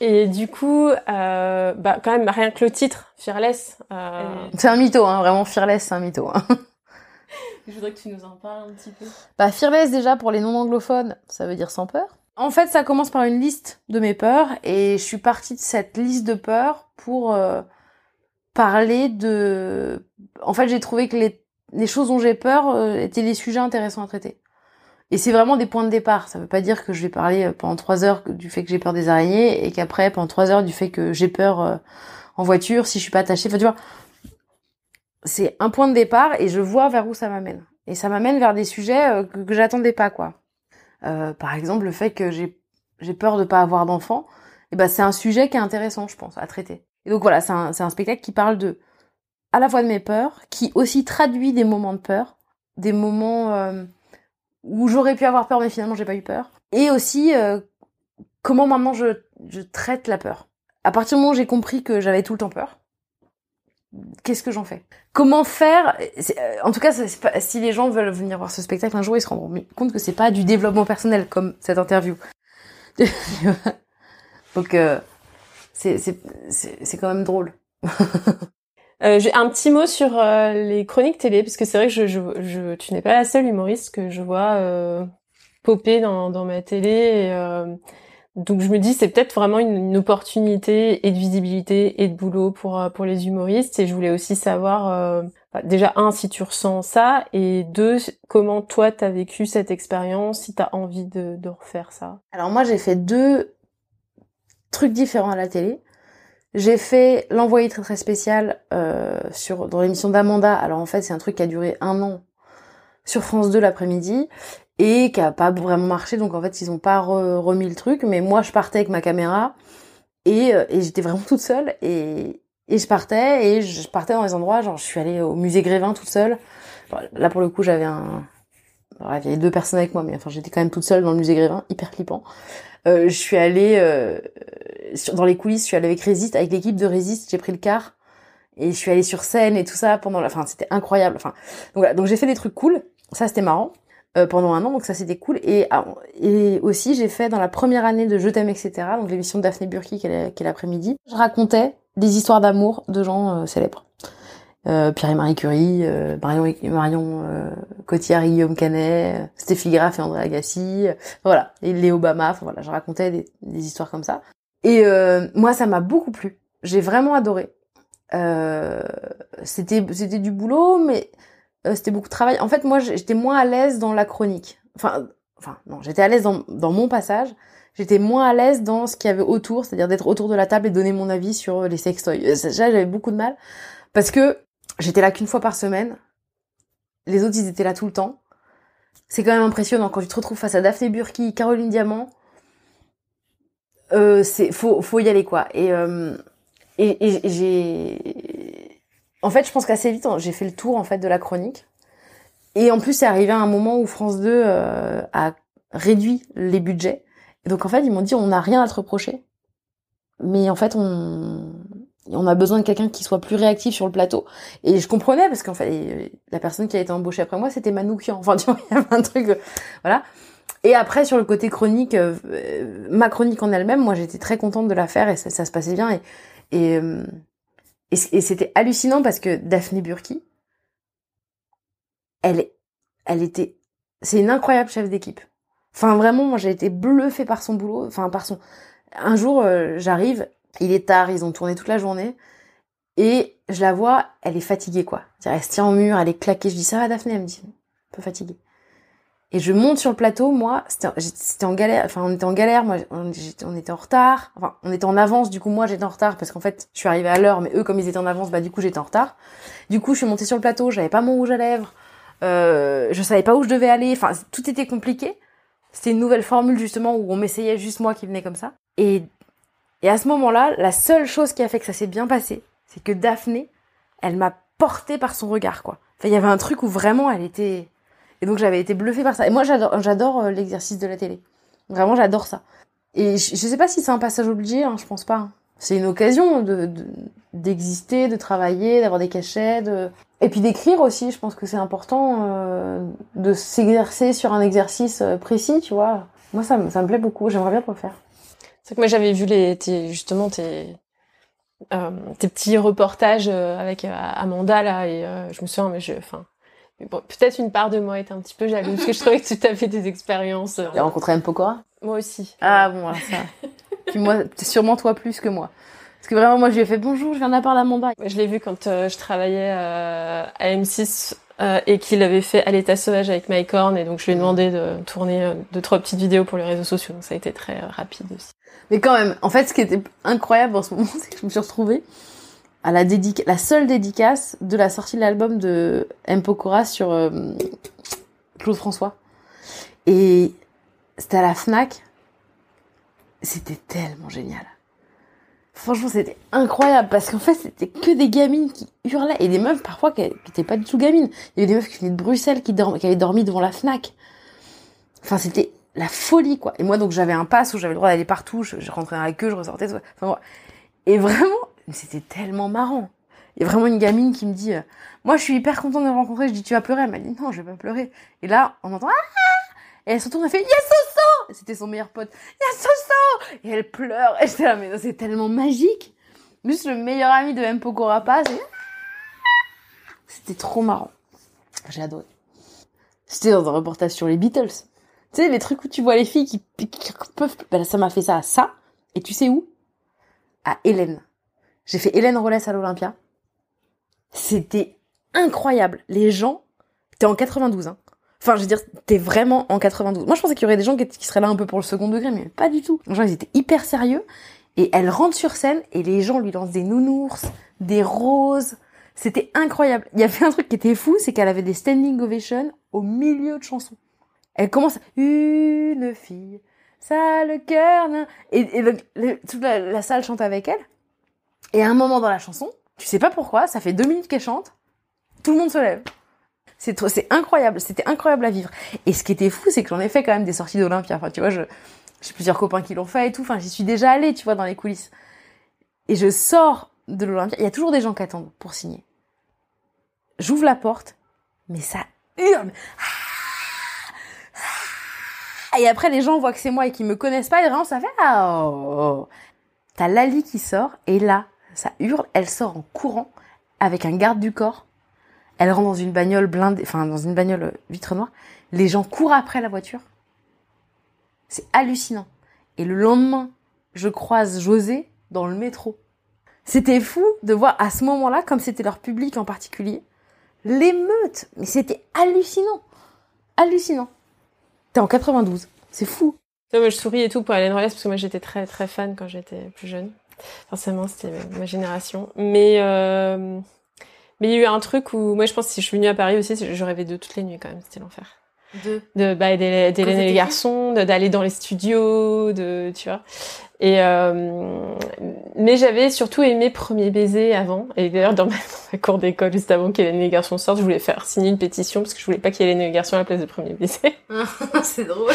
Speaker 2: Et du coup, euh, bah quand même rien que le titre, Fearless. Euh...
Speaker 3: C'est un mytho, hein, vraiment Fearless, c'est un mytho. Hein. <laughs>
Speaker 2: Je voudrais que tu nous en parles un petit peu.
Speaker 3: Bah Fearless déjà pour les non anglophones, ça veut dire sans peur. En fait, ça commence par une liste de mes peurs et je suis partie de cette liste de peurs pour euh, parler de... En fait, j'ai trouvé que les, les choses dont j'ai peur euh, étaient des sujets intéressants à traiter. Et c'est vraiment des points de départ. Ça veut pas dire que je vais parler euh, pendant trois heures du fait que j'ai peur des araignées et qu'après pendant trois heures du fait que j'ai peur en voiture si je suis pas attachée. Enfin, tu vois, c'est un point de départ et je vois vers où ça m'amène. Et ça m'amène vers des sujets que, j'attendais pas, quoi. Euh, par exemple, le fait que j'ai peur de pas avoir d'enfant, eh ben c'est un sujet qui est intéressant, je pense, à traiter. Donc voilà, c'est un, spectacle qui parle de à la fois de mes peurs, qui aussi traduit des moments de peur, des moments euh, où j'aurais pu avoir peur mais finalement j'ai pas eu peur, et aussi euh, comment maintenant je, traite la peur. À partir du moment où j'ai compris que j'avais tout le temps peur, qu'est-ce que j'en fais? Comment faire? Euh, En tout cas, si les gens veulent venir voir ce spectacle un jour, ils se rendront compte que c'est pas du développement personnel comme cette interview. <laughs> Donc, c'est quand même drôle. <laughs>
Speaker 2: Euh, j'ai un petit mot sur euh, les chroniques télé, parce que c'est vrai que je, je, je tu n'es pas la seule humoriste que je vois euh, popper dans, dans ma télé. Et, euh, donc je me dis c'est peut-être vraiment une, une, opportunité et de visibilité et de boulot pour pour les humoristes. Et je voulais aussi savoir bah, déjà un si tu ressens ça et deux comment toi t'as vécu cette expérience, si t'as envie de, de refaire ça?
Speaker 3: Alors moi j'ai fait deux trucs différents à la télé. J'ai fait l'envoyé très très spécial euh, sur dans l'émission d'Amanda. Alors en fait c'est un truc qui a duré un an sur France 2 l'après-midi et qui a pas vraiment marché. Donc en fait ils ont pas remis le truc. Mais moi je partais avec ma caméra et, euh, et j'étais vraiment toute seule et, et je partais et je partais dans les endroits genre je suis allée au musée Grévin toute seule. Là pour le coup j'avais un il y avait deux personnes avec moi mais enfin j'étais quand même toute seule dans le musée Grévin hyper flippant. Euh, je suis allée euh, dans les coulisses, je suis allée avec Résiste, avec l'équipe de Résiste, j'ai pris le car et je suis allée sur scène et tout ça pendant la, enfin c'était incroyable. Enfin donc voilà, donc j'ai fait des trucs cool, ça c'était marrant euh, pendant un an, donc ça c'était cool et ah, et aussi j'ai fait dans la première année de Je t'aime etc. Donc l'émission de Daphné Burki qui est l'après-midi, je racontais des histoires d'amour de gens célèbres. Euh, Pierre et Marie Curie, euh, Marion, Marion euh, Cotillard, Guillaume Canet, euh, Stéphie Graff et André Agassi, voilà, et Léo Obama, voilà, je racontais des, des, histoires comme ça. Et moi, ça m'a beaucoup plu. J'ai vraiment adoré. c'était c'était du boulot, mais c'était beaucoup de travail. En fait, moi, j'étais moins à l'aise dans la chronique. Enfin, enfin, non, j'étais à l'aise dans, dans mon passage. J'étais moins à l'aise dans ce qu'il y avait autour, c'est-à-dire d'être autour de la table et donner mon avis sur les sextoys. J'avais beaucoup de mal parce que J'étais là qu'une fois par semaine. Les autres, ils étaient là tout le temps. C'est quand même impressionnant quand tu te retrouves face à Daphné Burki, Caroline Diamant. Euh, c'est faut faut y aller quoi. Et euh, et, j'ai en fait, je pense qu'assez vite, j'ai fait le tour en fait de la chronique. Et en plus, c'est arrivé à un moment où France 2 euh, a réduit les budgets. Et donc en fait, ils m'ont dit on n'a rien à te reprocher. Mais en fait, on on a besoin de quelqu'un qui soit plus réactif sur le plateau. Et je comprenais parce qu'en fait, la personne qui a été embauchée après moi, c'était Manoukian. Enfin, <laughs> tu vois, il y avait un truc, voilà. Et après, sur le côté chronique, euh, ma chronique en elle-même, moi, j'étais très contente de la faire et ça, se passait bien. Et, et, euh, c'était hallucinant parce que Daphné Burki, elle, elle était, c'est une incroyable chef d'équipe. Enfin, vraiment, moi, j'ai été bluffée par son boulot. Enfin, par son. Un jour, euh, j'arrive, il est tard, ils ont tourné toute la journée. Et je la vois, elle est fatiguée, quoi. Elle se tient au mur, elle est claquée. Je dis, ça va, Daphné? Elle me dit, un peu fatiguée. Et je monte sur le plateau, moi, c'était en galère, enfin, on était en galère, moi, on, était en retard, enfin, on était en avance, du coup, moi, j'étais en retard, parce qu'en fait, je suis arrivée à l'heure, mais eux, comme ils étaient en avance, bah, du coup, j'étais en retard. Du coup, je suis montée sur le plateau, j'avais pas mon rouge à lèvres, euh, je savais pas où je devais aller, enfin, tout était compliqué. C'était une nouvelle formule, justement, où on m'essayait juste moi qui venais comme ça. Et et à ce moment-là, la seule chose qui a fait que ça s'est bien passé, c'est que Daphné, elle m'a porté par son regard, quoi. Enfin, il y avait un truc où vraiment elle était... Et donc j'avais été bluffée par ça. Et moi, j'adore, euh, l'exercice de la télé. Vraiment, j'adore ça. Et je, sais pas si c'est un passage obligé, hein, je pense pas. C'est une occasion de, d'exister, de, travailler, d'avoir des cachets, de... et puis d'écrire aussi. Je pense que c'est important euh, de s'exercer sur un exercice euh, précis, tu vois. Moi, ça, ça me plaît beaucoup. J'aimerais bien le faire.
Speaker 2: C'est que moi j'avais vu les tes, justement tes euh, tes petits reportages euh, avec euh, Amanda là et euh, je me souviens mais je enfin bon, peut-être une part de moi était un petit peu jalouse parce que je <laughs> trouvais que tu avais des expériences.
Speaker 3: Tu as rencontré M Pokora
Speaker 2: Moi aussi.
Speaker 3: Ah bon alors ça. Puis moi sûrement toi plus que moi. Parce que vraiment moi je lui ai fait bonjour, je viens de la part d'Amanda.
Speaker 2: Je l'ai vu quand je travaillais à M6 euh, et qu'il avait fait à l'état sauvage avec Mike Horn et donc je lui ai demandé de tourner euh, deux trois petites vidéos pour les réseaux sociaux donc ça a été très euh, rapide aussi.
Speaker 3: Mais quand même, en fait ce qui était incroyable en ce moment <laughs> c'est que je me suis retrouvée à la dédicace, la seule dédicace de la sortie de l'album de M. Pokora sur Claude François. Et c'était à la FNAC. C'était tellement génial. Franchement, c'était incroyable parce qu'en fait, c'était que des gamines qui hurlaient et des meufs parfois qui n'étaient pas du tout gamines. Il y avait des meufs qui venaient de Bruxelles qui avaient dormi devant la Fnac. Enfin, c'était la folie, quoi. Et moi, donc, j'avais un pass où j'avais le droit d'aller partout. Je, rentrais dans la queue, je ressortais. Enfin, Et vraiment, c'était tellement marrant. Il y a vraiment une gamine qui me dit, euh, moi je suis hyper contente de le rencontrer. Je dis, tu vas pleurer Elle m'a dit, non, je vais pas pleurer. Et là, on entend, ah Et elle se retourne, elle fait, il y a Soso C'était son meilleur pote. Il y a Soso Et elle pleure. Et j'étais là, mais c'est tellement magique. Juste le meilleur ami de M. Pokorapa, c'est... C'était trop marrant. J'ai adoré. C'était dans un reportage sur les Beatles. Tu sais, les trucs où tu vois les filles qui, qui peuvent... Ben, ça m'a fait ça à ça. Et tu sais où? À Hélène. J'ai fait Hélène Rollès à l'Olympia. C'était incroyable. Les gens... T'es en 92, hein. Enfin, je veux dire, t'es vraiment en 92. Moi, je pensais qu'il y aurait des gens qui seraient là un peu pour le second degré, mais pas du tout. Les gens, ils étaient hyper sérieux. Et elle rentre sur scène et les gens lui lancent des nounours, des roses. C'était incroyable. Il y avait un truc qui était fou, c'est qu'elle avait des standing ovations au milieu de chansons. Elle commence une fille, ça le cœur, et, et toute la, salle chante avec elle. Et à un moment dans la chanson, tu sais pas pourquoi, ça fait deux minutes qu'elle chante, tout le monde se lève. C'est c'est incroyable, c'était incroyable à vivre. Et ce qui était fou, c'est que j'en ai fait quand même des sorties d'Olympia. Enfin, tu vois, j'ai plusieurs copains qui l'ont fait et tout. Enfin, j'y suis déjà allée, tu vois, dans les coulisses. Et je sors de l'Olympia. Il y a toujours des gens qui attendent pour signer. J'ouvre la porte, mais ça hurle. Et après, les gens voient que c'est moi et qu'ils me connaissent pas, et vraiment, ça fait, ah, oh, oh. T'as Lali qui sort, et là, ça hurle, elle sort en courant, avec un garde du corps. Elle rentre dans une bagnole blindée, enfin, dans une bagnole vitre noire. Les gens courent après la voiture. C'est hallucinant. Et le lendemain, je croise José dans le métro. C'était fou de voir à ce moment-là, comme c'était leur public en particulier, l'émeute. Mais c'était hallucinant. Hallucinant. T'es en 92. C'est fou.
Speaker 2: moi, je souris et tout pour Hélène Rollès parce que moi, j'étais très, très fan quand j'étais plus jeune. Forcément, c'était ma génération. Mais, euh, mais il y a eu un truc où, moi, je pense que si je suis venue à Paris aussi, je rêvais de toutes les nuits quand même. C'était l'enfer de? De bah d'Hélène et les garçons d'aller dans les studios de tu vois et euh, mais j'avais surtout aimé Premier baiser avant. Et d'ailleurs dans, ma, <laughs> cour d'école juste avant qu'Hélène garçons sortent je voulais faire signer une pétition parce que je voulais pas qu'il y ait Hélène et les garçons à la place de Premier baiser. <laughs>
Speaker 3: C'est drôle.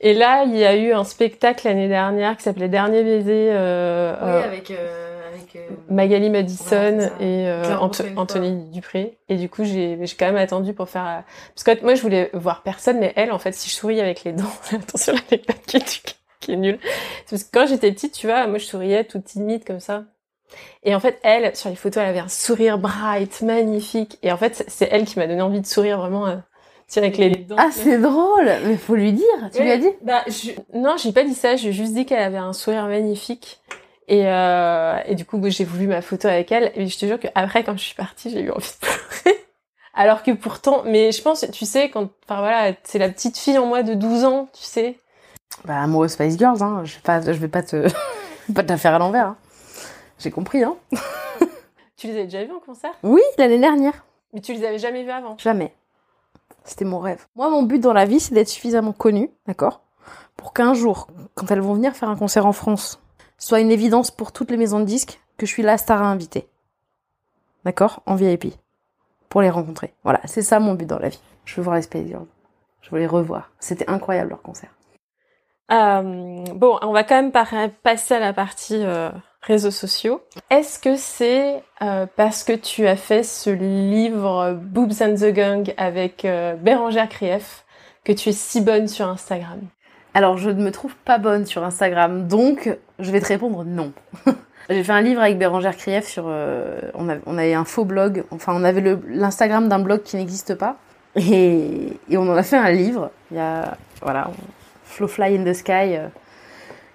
Speaker 2: Et là il y a eu un spectacle l'année dernière qui s'appelait Dernier baiser
Speaker 3: euh, oui, euh, avec euh,
Speaker 2: euh, Magali Madison et euh, Anthony Dupré. Et du coup, j'ai quand même attendu pour faire... Euh, parce que moi, je voulais voir personne, mais elle, en fait, si je souris avec les dents... <laughs> Attention, l'anecdote qui est, qui est nulle. Parce que quand j'étais petite, tu vois, moi, je souriais toute timide comme ça. Et en fait, elle, sur les photos, elle avait un sourire bright, magnifique. Et en fait, c'est elle qui m'a donné envie de sourire vraiment... Euh, avec les dents.
Speaker 3: Ah, c'est drôle, mais faut lui dire. Tu lui as dit
Speaker 2: Bah, je... non, j'ai pas dit ça. J'ai juste dit qu'elle avait un sourire magnifique et, euh, et du coup, j'ai voulu ma photo avec elle. Et je te jure qu'après, quand je suis partie, j'ai eu envie de pleurer. <laughs> Alors que pourtant, mais je pense, tu sais, quand, enfin voilà, c'est la petite fille en moi de 12 ans, tu sais.
Speaker 3: Bah, moi, Spice Girls, hein. Je vais pas, je vais pas te, <laughs> pas te la faire à l'envers, hein. J'ai compris, hein. <laughs>
Speaker 2: tu les avais déjà vus en concert?
Speaker 3: Oui, l'année dernière.
Speaker 2: Mais tu les avais jamais vus avant?
Speaker 3: Jamais. C'était mon rêve. Moi, mon but dans la vie, c'est d'être suffisamment connue, d'accord? Pour qu'un jour, quand elles vont venir faire un concert en France, soit une évidence pour toutes les maisons de disques que je suis la star à inviter. D'accord? En VIP. Pour les rencontrer. Voilà, c'est ça mon but dans la vie. Je veux voir les Space Girls. Je veux les revoir. C'était incroyable leur concert.
Speaker 2: Euh, bon, on va quand même passer à la partie euh, réseaux sociaux. Est-ce que c'est euh, parce que tu as fait ce livre Boobs and the Gang avec Bérangère Krief que tu es si bonne sur Instagram?
Speaker 3: Alors, je ne me trouve pas bonne sur Instagram, donc je vais te répondre non. <laughs> J'ai fait un livre avec Bérangère Krief sur. On, avait, un faux blog, enfin, on avait l'Instagram d'un blog qui n'existe pas. Et, on en a fait un livre. Il y a, voilà, Flowfly in the Sky, euh,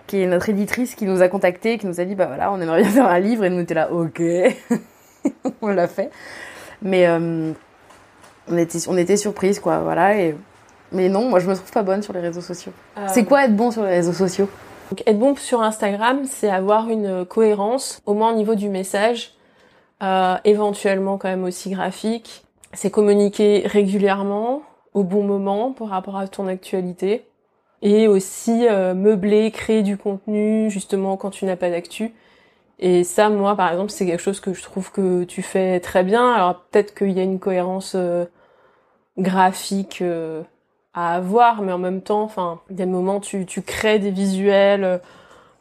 Speaker 3: qui est notre éditrice, qui nous a contacté, qui nous a dit bah voilà, on aimerait bien faire un livre, et nous était là, ok. <laughs> on l'a fait. Mais euh, on, était, on était surprise, quoi, voilà, et mais non, moi je me trouve pas bonne sur les réseaux sociaux. Euh. C'est quoi être bon sur les réseaux sociaux?
Speaker 2: Donc, être bon sur Instagram, c'est avoir une cohérence, au moins au niveau du message, euh, éventuellement quand même aussi graphique. C'est communiquer régulièrement, au bon moment, par rapport à ton actualité. Et aussi euh, meubler, créer du contenu, justement quand tu n'as pas d'actu. Et ça, moi, par exemple, c'est quelque chose que je trouve que tu fais très bien. Alors peut-être qu'il y a une cohérence graphique à avoir, mais en même temps, enfin, il y a des moments tu, tu crées des visuels,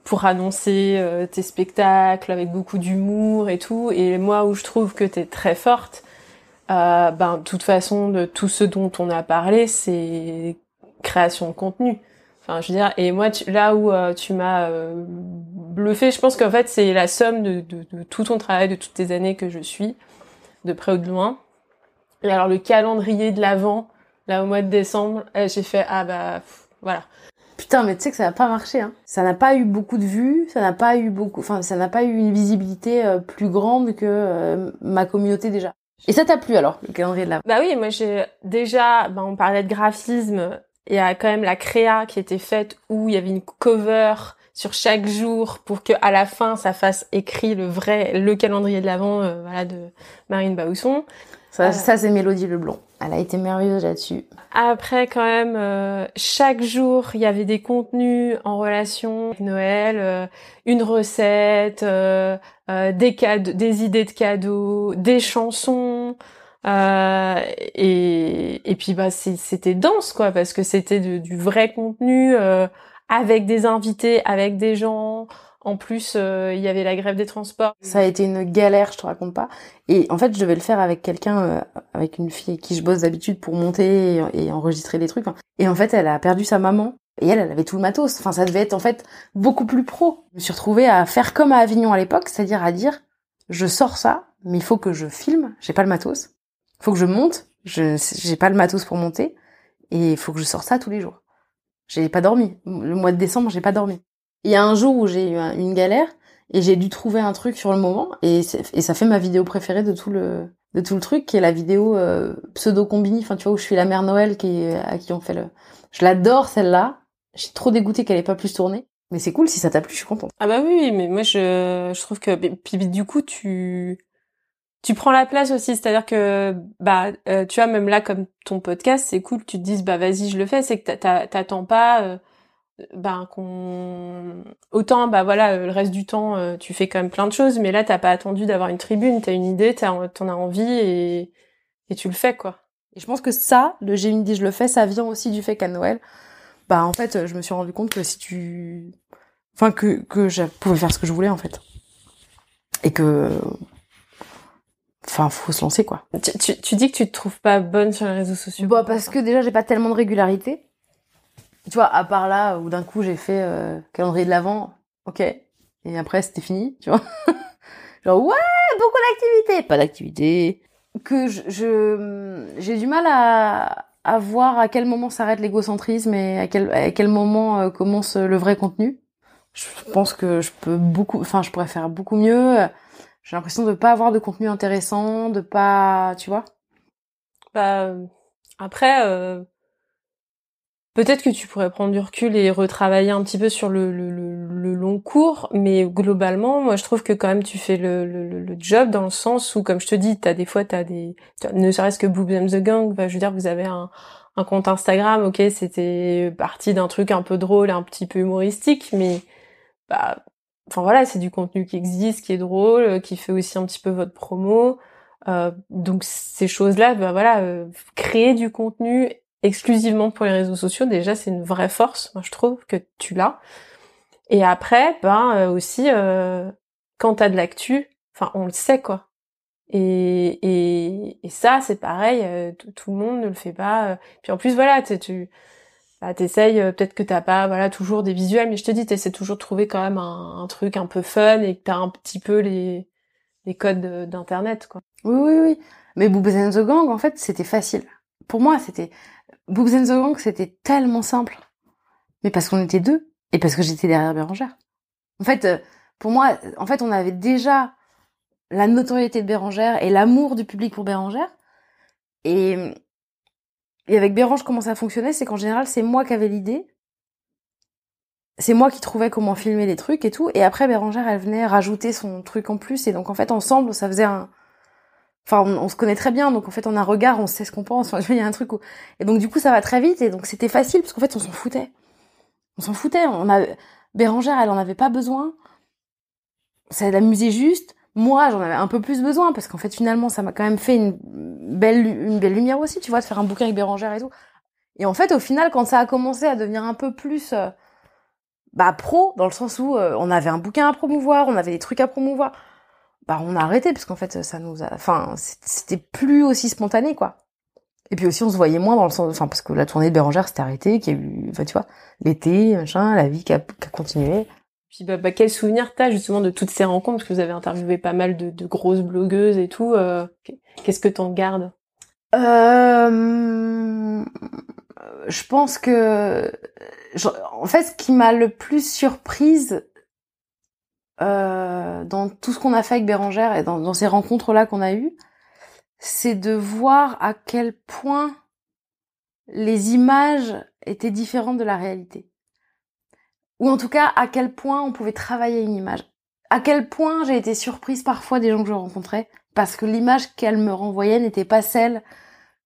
Speaker 2: pour annoncer euh, tes spectacles avec beaucoup d'humour et tout. Et moi, où je trouve que t'es très forte, euh, ben, de toute façon, de tout ce dont on a parlé, c'est création de contenu. Enfin, je veux dire, et moi, tu, là où euh, tu m'as euh, bluffé, je pense qu'en fait, c'est la somme de, de, de, tout ton travail, de toutes tes années que je suis, de près ou de loin. Et alors, le calendrier de l'avant, là, au mois de décembre, eh, j'ai fait, ah bah, pff, voilà.
Speaker 3: Putain, mais tu sais que ça n'a pas marché. Hein. Ça n'a pas eu beaucoup de vues, ça n'a pas eu beaucoup, enfin, ça n'a pas eu une visibilité euh, plus grande que euh, ma communauté déjà. Et ça t'a plu alors, le calendrier de l'avant?
Speaker 2: Bah oui, moi j'ai déjà, bah, on parlait de graphisme, il y a quand même la créa qui était faite où il y avait une cover sur chaque jour pour que à la fin ça fasse écrit le vrai le calendrier de l'avant euh, voilà de Marine Bausson.
Speaker 3: Ça, ça c'est Mélodie Leblond. Elle a été merveilleuse là-dessus.
Speaker 2: Après quand même euh, chaque jour il y avait des contenus en relation avec Noël, euh, une recette, euh, des cadeaux, des idées de cadeaux, des chansons. Euh, et, et puis bah c'était dense quoi parce que c'était du vrai contenu euh, avec des invités, avec des gens. En plus, euh, il y avait la grève des transports.
Speaker 3: Ça a été une galère, je te raconte pas. Et en fait, je devais le faire avec quelqu'un, euh, avec une fille qui je bosse d'habitude pour monter et, enregistrer des trucs. Et en fait, elle a perdu sa maman. Et elle, elle avait tout le matos. Enfin, ça devait être en fait beaucoup plus pro. Je me suis retrouvée à faire comme à Avignon à l'époque, c'est-à-dire à dire, je sors ça, mais il faut que je filme. J'ai pas le matos faut que je monte, je j'ai pas le matos pour monter et il faut que je sorte ça tous les jours. J'ai pas dormi. Le mois de décembre, j'ai pas dormi. Il y a un jour où j'ai eu une galère et j'ai dû trouver un truc sur le moment et, ça fait ma vidéo préférée de tout le de tout le truc qui est la vidéo euh, pseudo combini enfin tu vois où je suis la mère Noël qui à qui on fait le je l'adore celle-là. J'ai trop dégoûté qu'elle ait pas plus tourné. Mais c'est cool si ça t'a plu, je suis contente.
Speaker 2: Ah bah oui, mais moi je je trouve que puis du coup tu tu prends la place aussi, c'est-à-dire que bah euh, tu vois même là comme ton podcast, c'est cool, tu te dises bah vas-y je le fais, c'est que t'attends pas euh, bah qu'on autant bah voilà euh, le reste du temps euh, tu fais quand même plein de choses, mais là t'as pas attendu d'avoir une tribune, t'as une idée, t'en as envie et et tu le fais quoi.
Speaker 3: Et je pense que ça, le j'ai une idée, je le fais, ça vient aussi du fait qu'à Noël, bah en fait je me suis rendu compte que si tu, enfin que que je pouvais faire ce que je voulais en fait et que Enfin, faut se lancer, quoi.
Speaker 2: Tu, tu, tu, dis que tu te trouves pas bonne sur les réseaux sociaux
Speaker 3: Bah, parce que déjà, j'ai pas tellement de régularité. Tu vois, à part là, où d'un coup, j'ai fait euh, calendrier de l'avant, ok. Et après, c'était fini, tu vois. <laughs> Genre, ouais, beaucoup d'activités. Pas d'activités. Que je, je j'ai du mal à, à voir à quel moment s'arrête l'égocentrisme et à quel, à quel moment euh, commence le vrai contenu. Je pense que je peux beaucoup, enfin, je pourrais faire beaucoup mieux j'ai l'impression de pas avoir de contenu intéressant, de pas, tu vois.
Speaker 2: Bah après, euh, peut-être que tu pourrais prendre du recul et retravailler un petit peu sur le, le, le, long cours, mais globalement, moi je trouve que quand même tu fais le, le, job dans le sens où, comme je te dis, t'as des fois t'as des, ne serait-ce que Boobs and the Gang, bah, je veux dire, vous avez un, un compte Instagram, ok, c'était parti d'un truc un peu drôle, un petit peu humoristique, mais bah enfin voilà, c'est du contenu qui existe, qui est drôle, euh, qui fait aussi un petit peu votre promo. Euh, donc ces choses-là, bah voilà, euh, créer du contenu exclusivement pour les réseaux sociaux, déjà c'est une vraie force, je trouve que tu l'as. Et après, ben aussi quand t'as de l'actu, enfin on le sait quoi. Et, et, et ça c'est pareil, tout, le monde ne le fait pas. Puis en plus voilà, tu bah, t'essayes, euh, peut-être que t'as pas voilà toujours des visuels, mais je te dis, t'essaies toujours de trouver quand même un, truc un peu fun et que t'as un petit peu les, codes d'internet quoi.
Speaker 3: Oui oui oui. Mais Boobs and the Gang en fait c'était facile. Pour moi c'était Boobs and the Gang c'était tellement simple. Mais parce qu'on était deux et parce que j'étais derrière Bérangère. En fait euh, pour moi en fait on avait déjà la notoriété de Bérangère et l'amour du public pour Bérangère et et avec Bérange, comment ça fonctionnait, c'est qu'en général, c'est moi qui avais l'idée. C'est moi qui trouvais comment filmer les trucs et tout. Et après, Bérangère, elle venait rajouter son truc en plus. Et donc, en fait, ensemble, ça faisait un... Enfin, on, se connaît très bien, donc en fait, on a un regard, on sait ce qu'on pense. Enfin, il y a un truc où... Et donc, du coup, ça va très vite. Et donc, c'était facile, parce qu'en fait, on s'en foutait. On s'en foutait. On a... Bérangère, elle en avait pas besoin. Ça l'amusait juste moi j'en avais un peu plus besoin parce qu'en fait finalement ça m'a quand même fait une belle une belle lumière aussi tu vois de faire un bouquin avec Bérangère et tout et en fait au final quand ça a commencé à devenir un peu plus euh, bah pro dans le sens où euh, on avait un bouquin à promouvoir, on avait des trucs à promouvoir. Bah on a arrêté parce qu'en fait ça nous a enfin c'était plus aussi spontané quoi. Et puis aussi on se voyait moins dans le sens enfin parce que la tournée de Bérangère s'était arrêtée, qu'il y a eu enfin tu vois, l'été, machin, la vie qui a, qui a continué.
Speaker 2: Puis bah, bah quel souvenir t'as justement de toutes ces rencontres? Parce que vous avez interviewé pas mal de, grosses blogueuses et tout. Euh, Qu'est-ce que t'en gardes?
Speaker 3: Euh, Je pense que en fait, ce qui m'a le plus surprise euh, dans tout ce qu'on a fait avec Bérangère et dans, dans ces rencontres-là qu'on a eues, c'est de voir à quel point les images étaient différentes de la réalité. Ou en tout cas, à quel point on pouvait travailler une image. À quel point j'ai été surprise parfois des gens que je rencontrais, parce que l'image qu'elles me renvoyaient n'était pas celle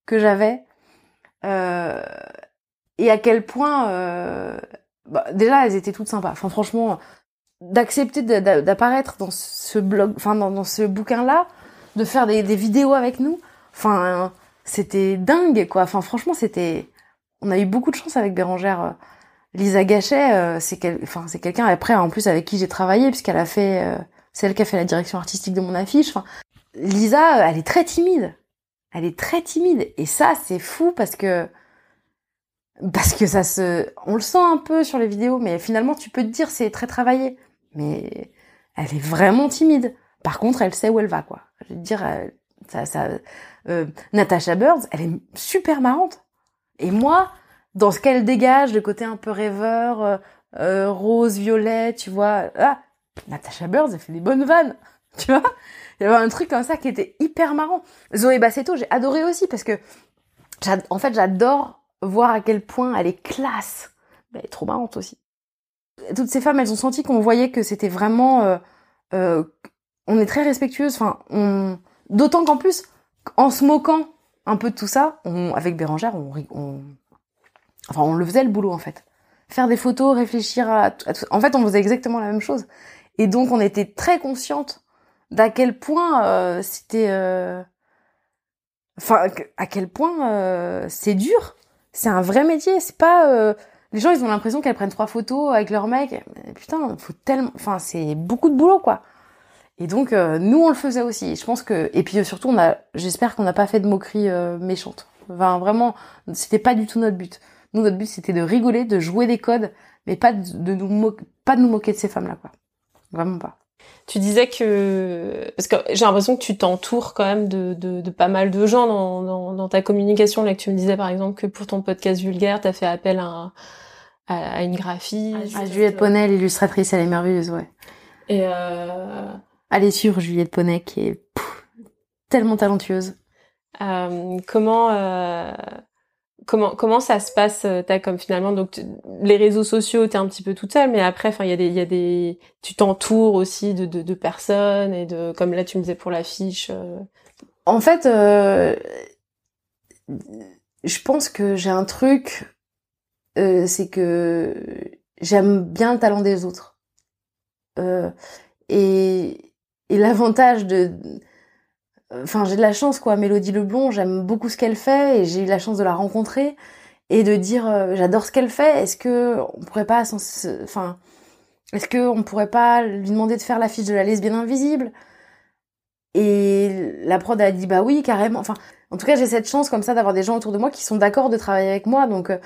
Speaker 3: que j'avais. Euh, et à quel point euh, bah, déjà elles étaient toutes sympas. Enfin franchement, d'accepter d'apparaître dans ce blog, enfin dans, ce bouquin là, de faire des, des vidéos avec nous, enfin c'était dingue quoi. Enfin franchement c'était, on a eu beaucoup de chance avec Bérangère. Lisa Gachet, euh, c'est quel... enfin c'est quelqu'un après en plus avec qui j'ai travaillé puisqu'elle a fait, euh, c'est elle qui a fait la direction artistique de mon affiche. Enfin, Lisa, elle est très timide. Elle est très timide et ça c'est fou parce que parce que ça se, on le sent un peu sur les vidéos, mais finalement tu peux te dire c'est très travaillé. Mais elle est vraiment timide. Par contre, elle sait où elle va, quoi. Je veux dire, ça, ça, euh, Natasha Birds, elle est super marrante. Et moi, dans ce qu'elle dégage, le côté un peu rêveur, euh, euh, rose, violet, tu vois, ah, Natasha Birds, elle fait des bonnes vannes, <laughs> tu vois. Il y avait un truc comme ça qui était hyper marrant. Zoé Bassetto, j'ai adoré aussi parce que, en fait, j'adore voir à quel point elle est classe. elle est trop marrante aussi. Toutes ces femmes, elles ont senti qu'on voyait que c'était vraiment... Euh, on est très respectueuse. Enfin. D'autant qu'en plus, en se moquant un peu de tout ça, avec Bérangère, on, on, enfin, on le faisait le boulot en fait. Faire des photos, réfléchir à, tout. En fait, on faisait exactement la même chose. Et donc, on était très consciente d'à quel point euh, c'était, euh, enfin, à quel point euh, c'est dur c'est un vrai métier. C'est pas les gens ils ont l'impression qu'elles prennent trois photos avec leur mec. Putain, faut tellement, enfin c'est beaucoup de boulot quoi. Et donc nous on le faisait aussi. Je pense que et puis surtout on a, j'espère qu'on n'a pas fait de moqueries méchantes. Enfin vraiment, c'était pas du tout notre but. Nous notre but c'était de rigoler, de jouer des codes, mais pas de, nous pas de nous moquer de ces femmes là quoi. Vraiment pas.
Speaker 2: Tu disais que parce que j'ai l'impression que tu t'entoures quand même de, de, de, pas mal de gens dans, dans, dans, ta communication. Là, que tu me disais par exemple que pour ton podcast vulgaire, t'as fait appel à, à, une graphiste.
Speaker 3: À Juliette Poney, l'illustratrice, elle est merveilleuse, ouais.
Speaker 2: Et euh...
Speaker 3: allez sur Juliette Poney qui est tellement talentueuse.
Speaker 2: Euh, comment euh, comment ça se passe euh, t'as comme finalement? Donc les réseaux sociaux t'es un petit peu toute seule mais après enfin il y a des il y a des tu t'entoures aussi de, de, personnes et de comme là tu me disais pour l'affiche euh.
Speaker 3: en fait euh, je pense que j'ai un truc c'est que j'aime bien le talent des autres et et l'avantage de enfin j'ai de la chance quoi. Mélodie Leblond j'aime beaucoup ce qu'elle fait et j'ai eu la chance de la rencontrer et de dire euh, j'adore ce qu'elle fait. Est-ce que on pourrait pas enfin est-ce que on pourrait pas lui demander de faire l'affiche de la lesbienne invisible? Et la prod a dit bah oui carrément. Enfin en tout cas j'ai cette chance comme ça d'avoir des gens autour de moi qui sont d'accord de travailler avec moi. Donc euh,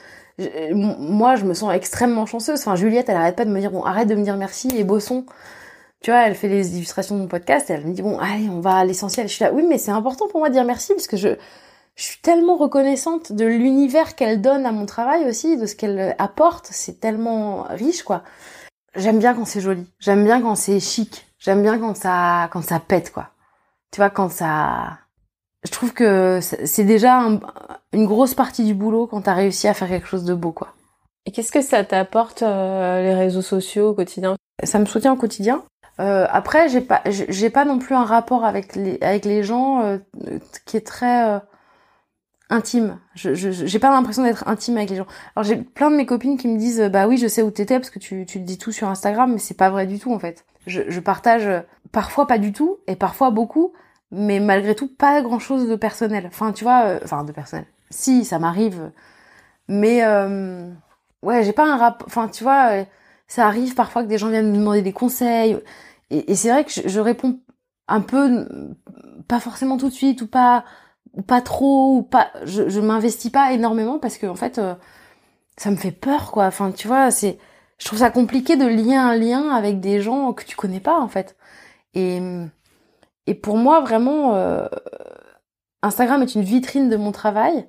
Speaker 3: moi je me sens extrêmement chanceuse. Enfin Juliette elle arrête pas de me dire bon arrête de me dire merci et Bosson tu vois, elle fait les illustrations de mon podcast et elle me dit bon, allez, on va à l'essentiel. Je suis là, oui, mais c'est important pour moi de dire merci parce que je, je suis tellement reconnaissante de l'univers qu'elle donne à mon travail aussi, de ce qu'elle apporte. C'est tellement riche, quoi. J'aime bien quand c'est joli. J'aime bien quand c'est chic. J'aime bien quand ça, quand ça pète, quoi. Tu vois, quand ça, je trouve que c'est déjà une grosse partie du boulot quand t'as réussi à faire quelque chose de beau, quoi.
Speaker 2: Et qu'est-ce que ça t'apporte euh, les réseaux sociaux au quotidien?
Speaker 3: Ça me soutient au quotidien. Euh, après, j'ai pas, j'ai pas non plus un rapport avec les, avec les gens euh, qui est très euh, intime. Je, j'ai pas l'impression d'être intime avec les gens. Alors j'ai plein de mes copines qui me disent, bah oui, je sais où t'étais parce que tu, tu dis tout sur Instagram, mais c'est pas vrai du tout en fait. Je, je partage parfois pas du tout et parfois beaucoup, mais malgré tout pas grand chose de personnel. Enfin, tu vois, enfin de personnel. Si, ça m'arrive, mais ouais, j'ai pas un rapport. Enfin, tu vois ça arrive parfois que des gens viennent me demander des conseils. Et, c'est vrai que je, réponds un peu, pas forcément tout de suite, ou pas, pas trop, ou pas, je, je m'investis pas énormément parce que en fait, euh, ça me fait peur, quoi. Enfin, tu vois, c'est, je trouve ça compliqué de lier un lien avec des gens que tu connais pas, en fait. Et, et pour moi, vraiment, euh, Instagram est une vitrine de mon travail.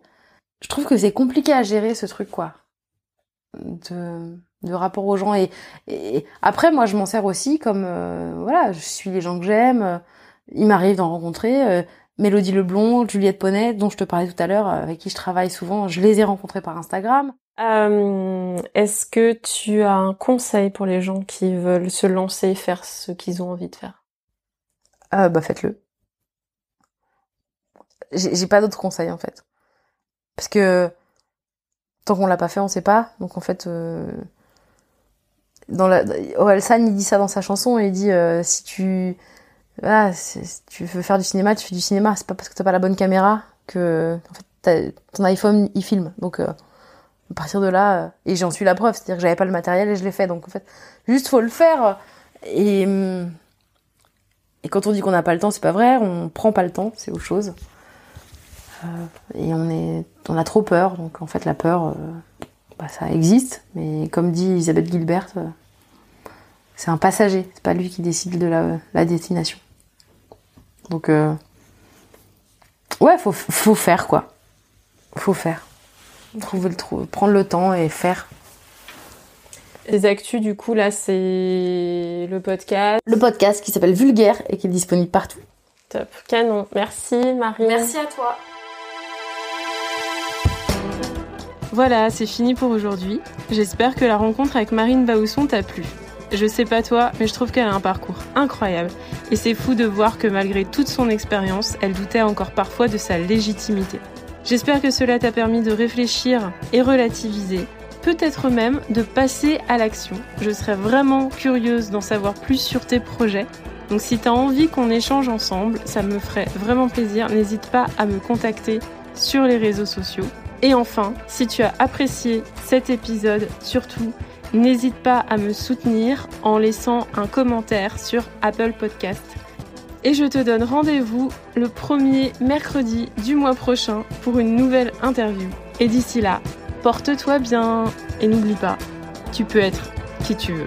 Speaker 3: Je trouve que c'est compliqué à gérer ce truc, quoi. De, de rapport aux gens. Et, et après, moi, je m'en sers aussi comme, euh, voilà, je suis les gens que j'aime. Il m'arrive d'en rencontrer. Euh, Mélodie Leblond, Juliette Ponnet, dont je te parlais tout à l'heure, avec qui je travaille souvent, je les ai rencontrés par Instagram.
Speaker 2: Euh, Est-ce que tu as un conseil pour les gens qui veulent se lancer et faire ce qu'ils ont envie de faire?
Speaker 3: Euh, Bah faites-le. J'ai pas d'autres conseils en fait. Parce que tant qu'on l'a pas fait, on sait pas. Donc en fait, euh, dans la, Orelsan il dit ça dans sa chanson il dit euh, si tu tu veux faire du cinéma, tu fais du cinéma. C'est pas parce que t'as pas la bonne caméra que ton iPhone il filme. Donc euh, à partir de là, euh, et j'en suis la preuve, c'est-à-dire que j'avais pas le matériel et je l'ai fait. Donc en fait, juste faut le faire. Et quand on dit qu'on n'a pas le temps, c'est pas vrai. On prend pas le temps, c'est autre chose. Et on on a trop peur. Donc en fait, la peur, bah, ça existe. Mais comme dit Elisabeth Gilbert, c'est un passager. C'est pas lui qui décide de la, la destination. Donc ouais, faut faut faire quoi. Faut faire. Trouver le prendre le temps et faire.
Speaker 2: Les actus, du coup, là, c'est le podcast.
Speaker 3: Le podcast qui s'appelle Vulgaire et qui est disponible partout.
Speaker 2: Top, canon. Merci, Marie.
Speaker 1: Merci à toi.
Speaker 2: Voilà, c'est fini pour aujourd'hui. J'espère que la rencontre avec Marine Bausson t'a plu. Je sais pas toi, mais je trouve qu'elle a un parcours incroyable. Et c'est fou de voir que malgré toute son expérience, elle doutait encore parfois de sa légitimité. J'espère que cela t'a permis de réfléchir et relativiser, peut-être même de passer à l'action. Je serais vraiment curieuse d'en savoir plus sur tes projets. Donc si tu as envie qu'on échange ensemble, ça me ferait vraiment plaisir. N'hésite pas à me contacter sur les réseaux sociaux. Et enfin, si tu as apprécié cet épisode, surtout, n'hésite pas à me soutenir en laissant un commentaire sur Apple Podcast et je te donne rendez-vous le premier mercredi du mois prochain pour une nouvelle interview. Et d'ici là, porte-toi bien et n'oublie pas, tu peux être qui tu veux.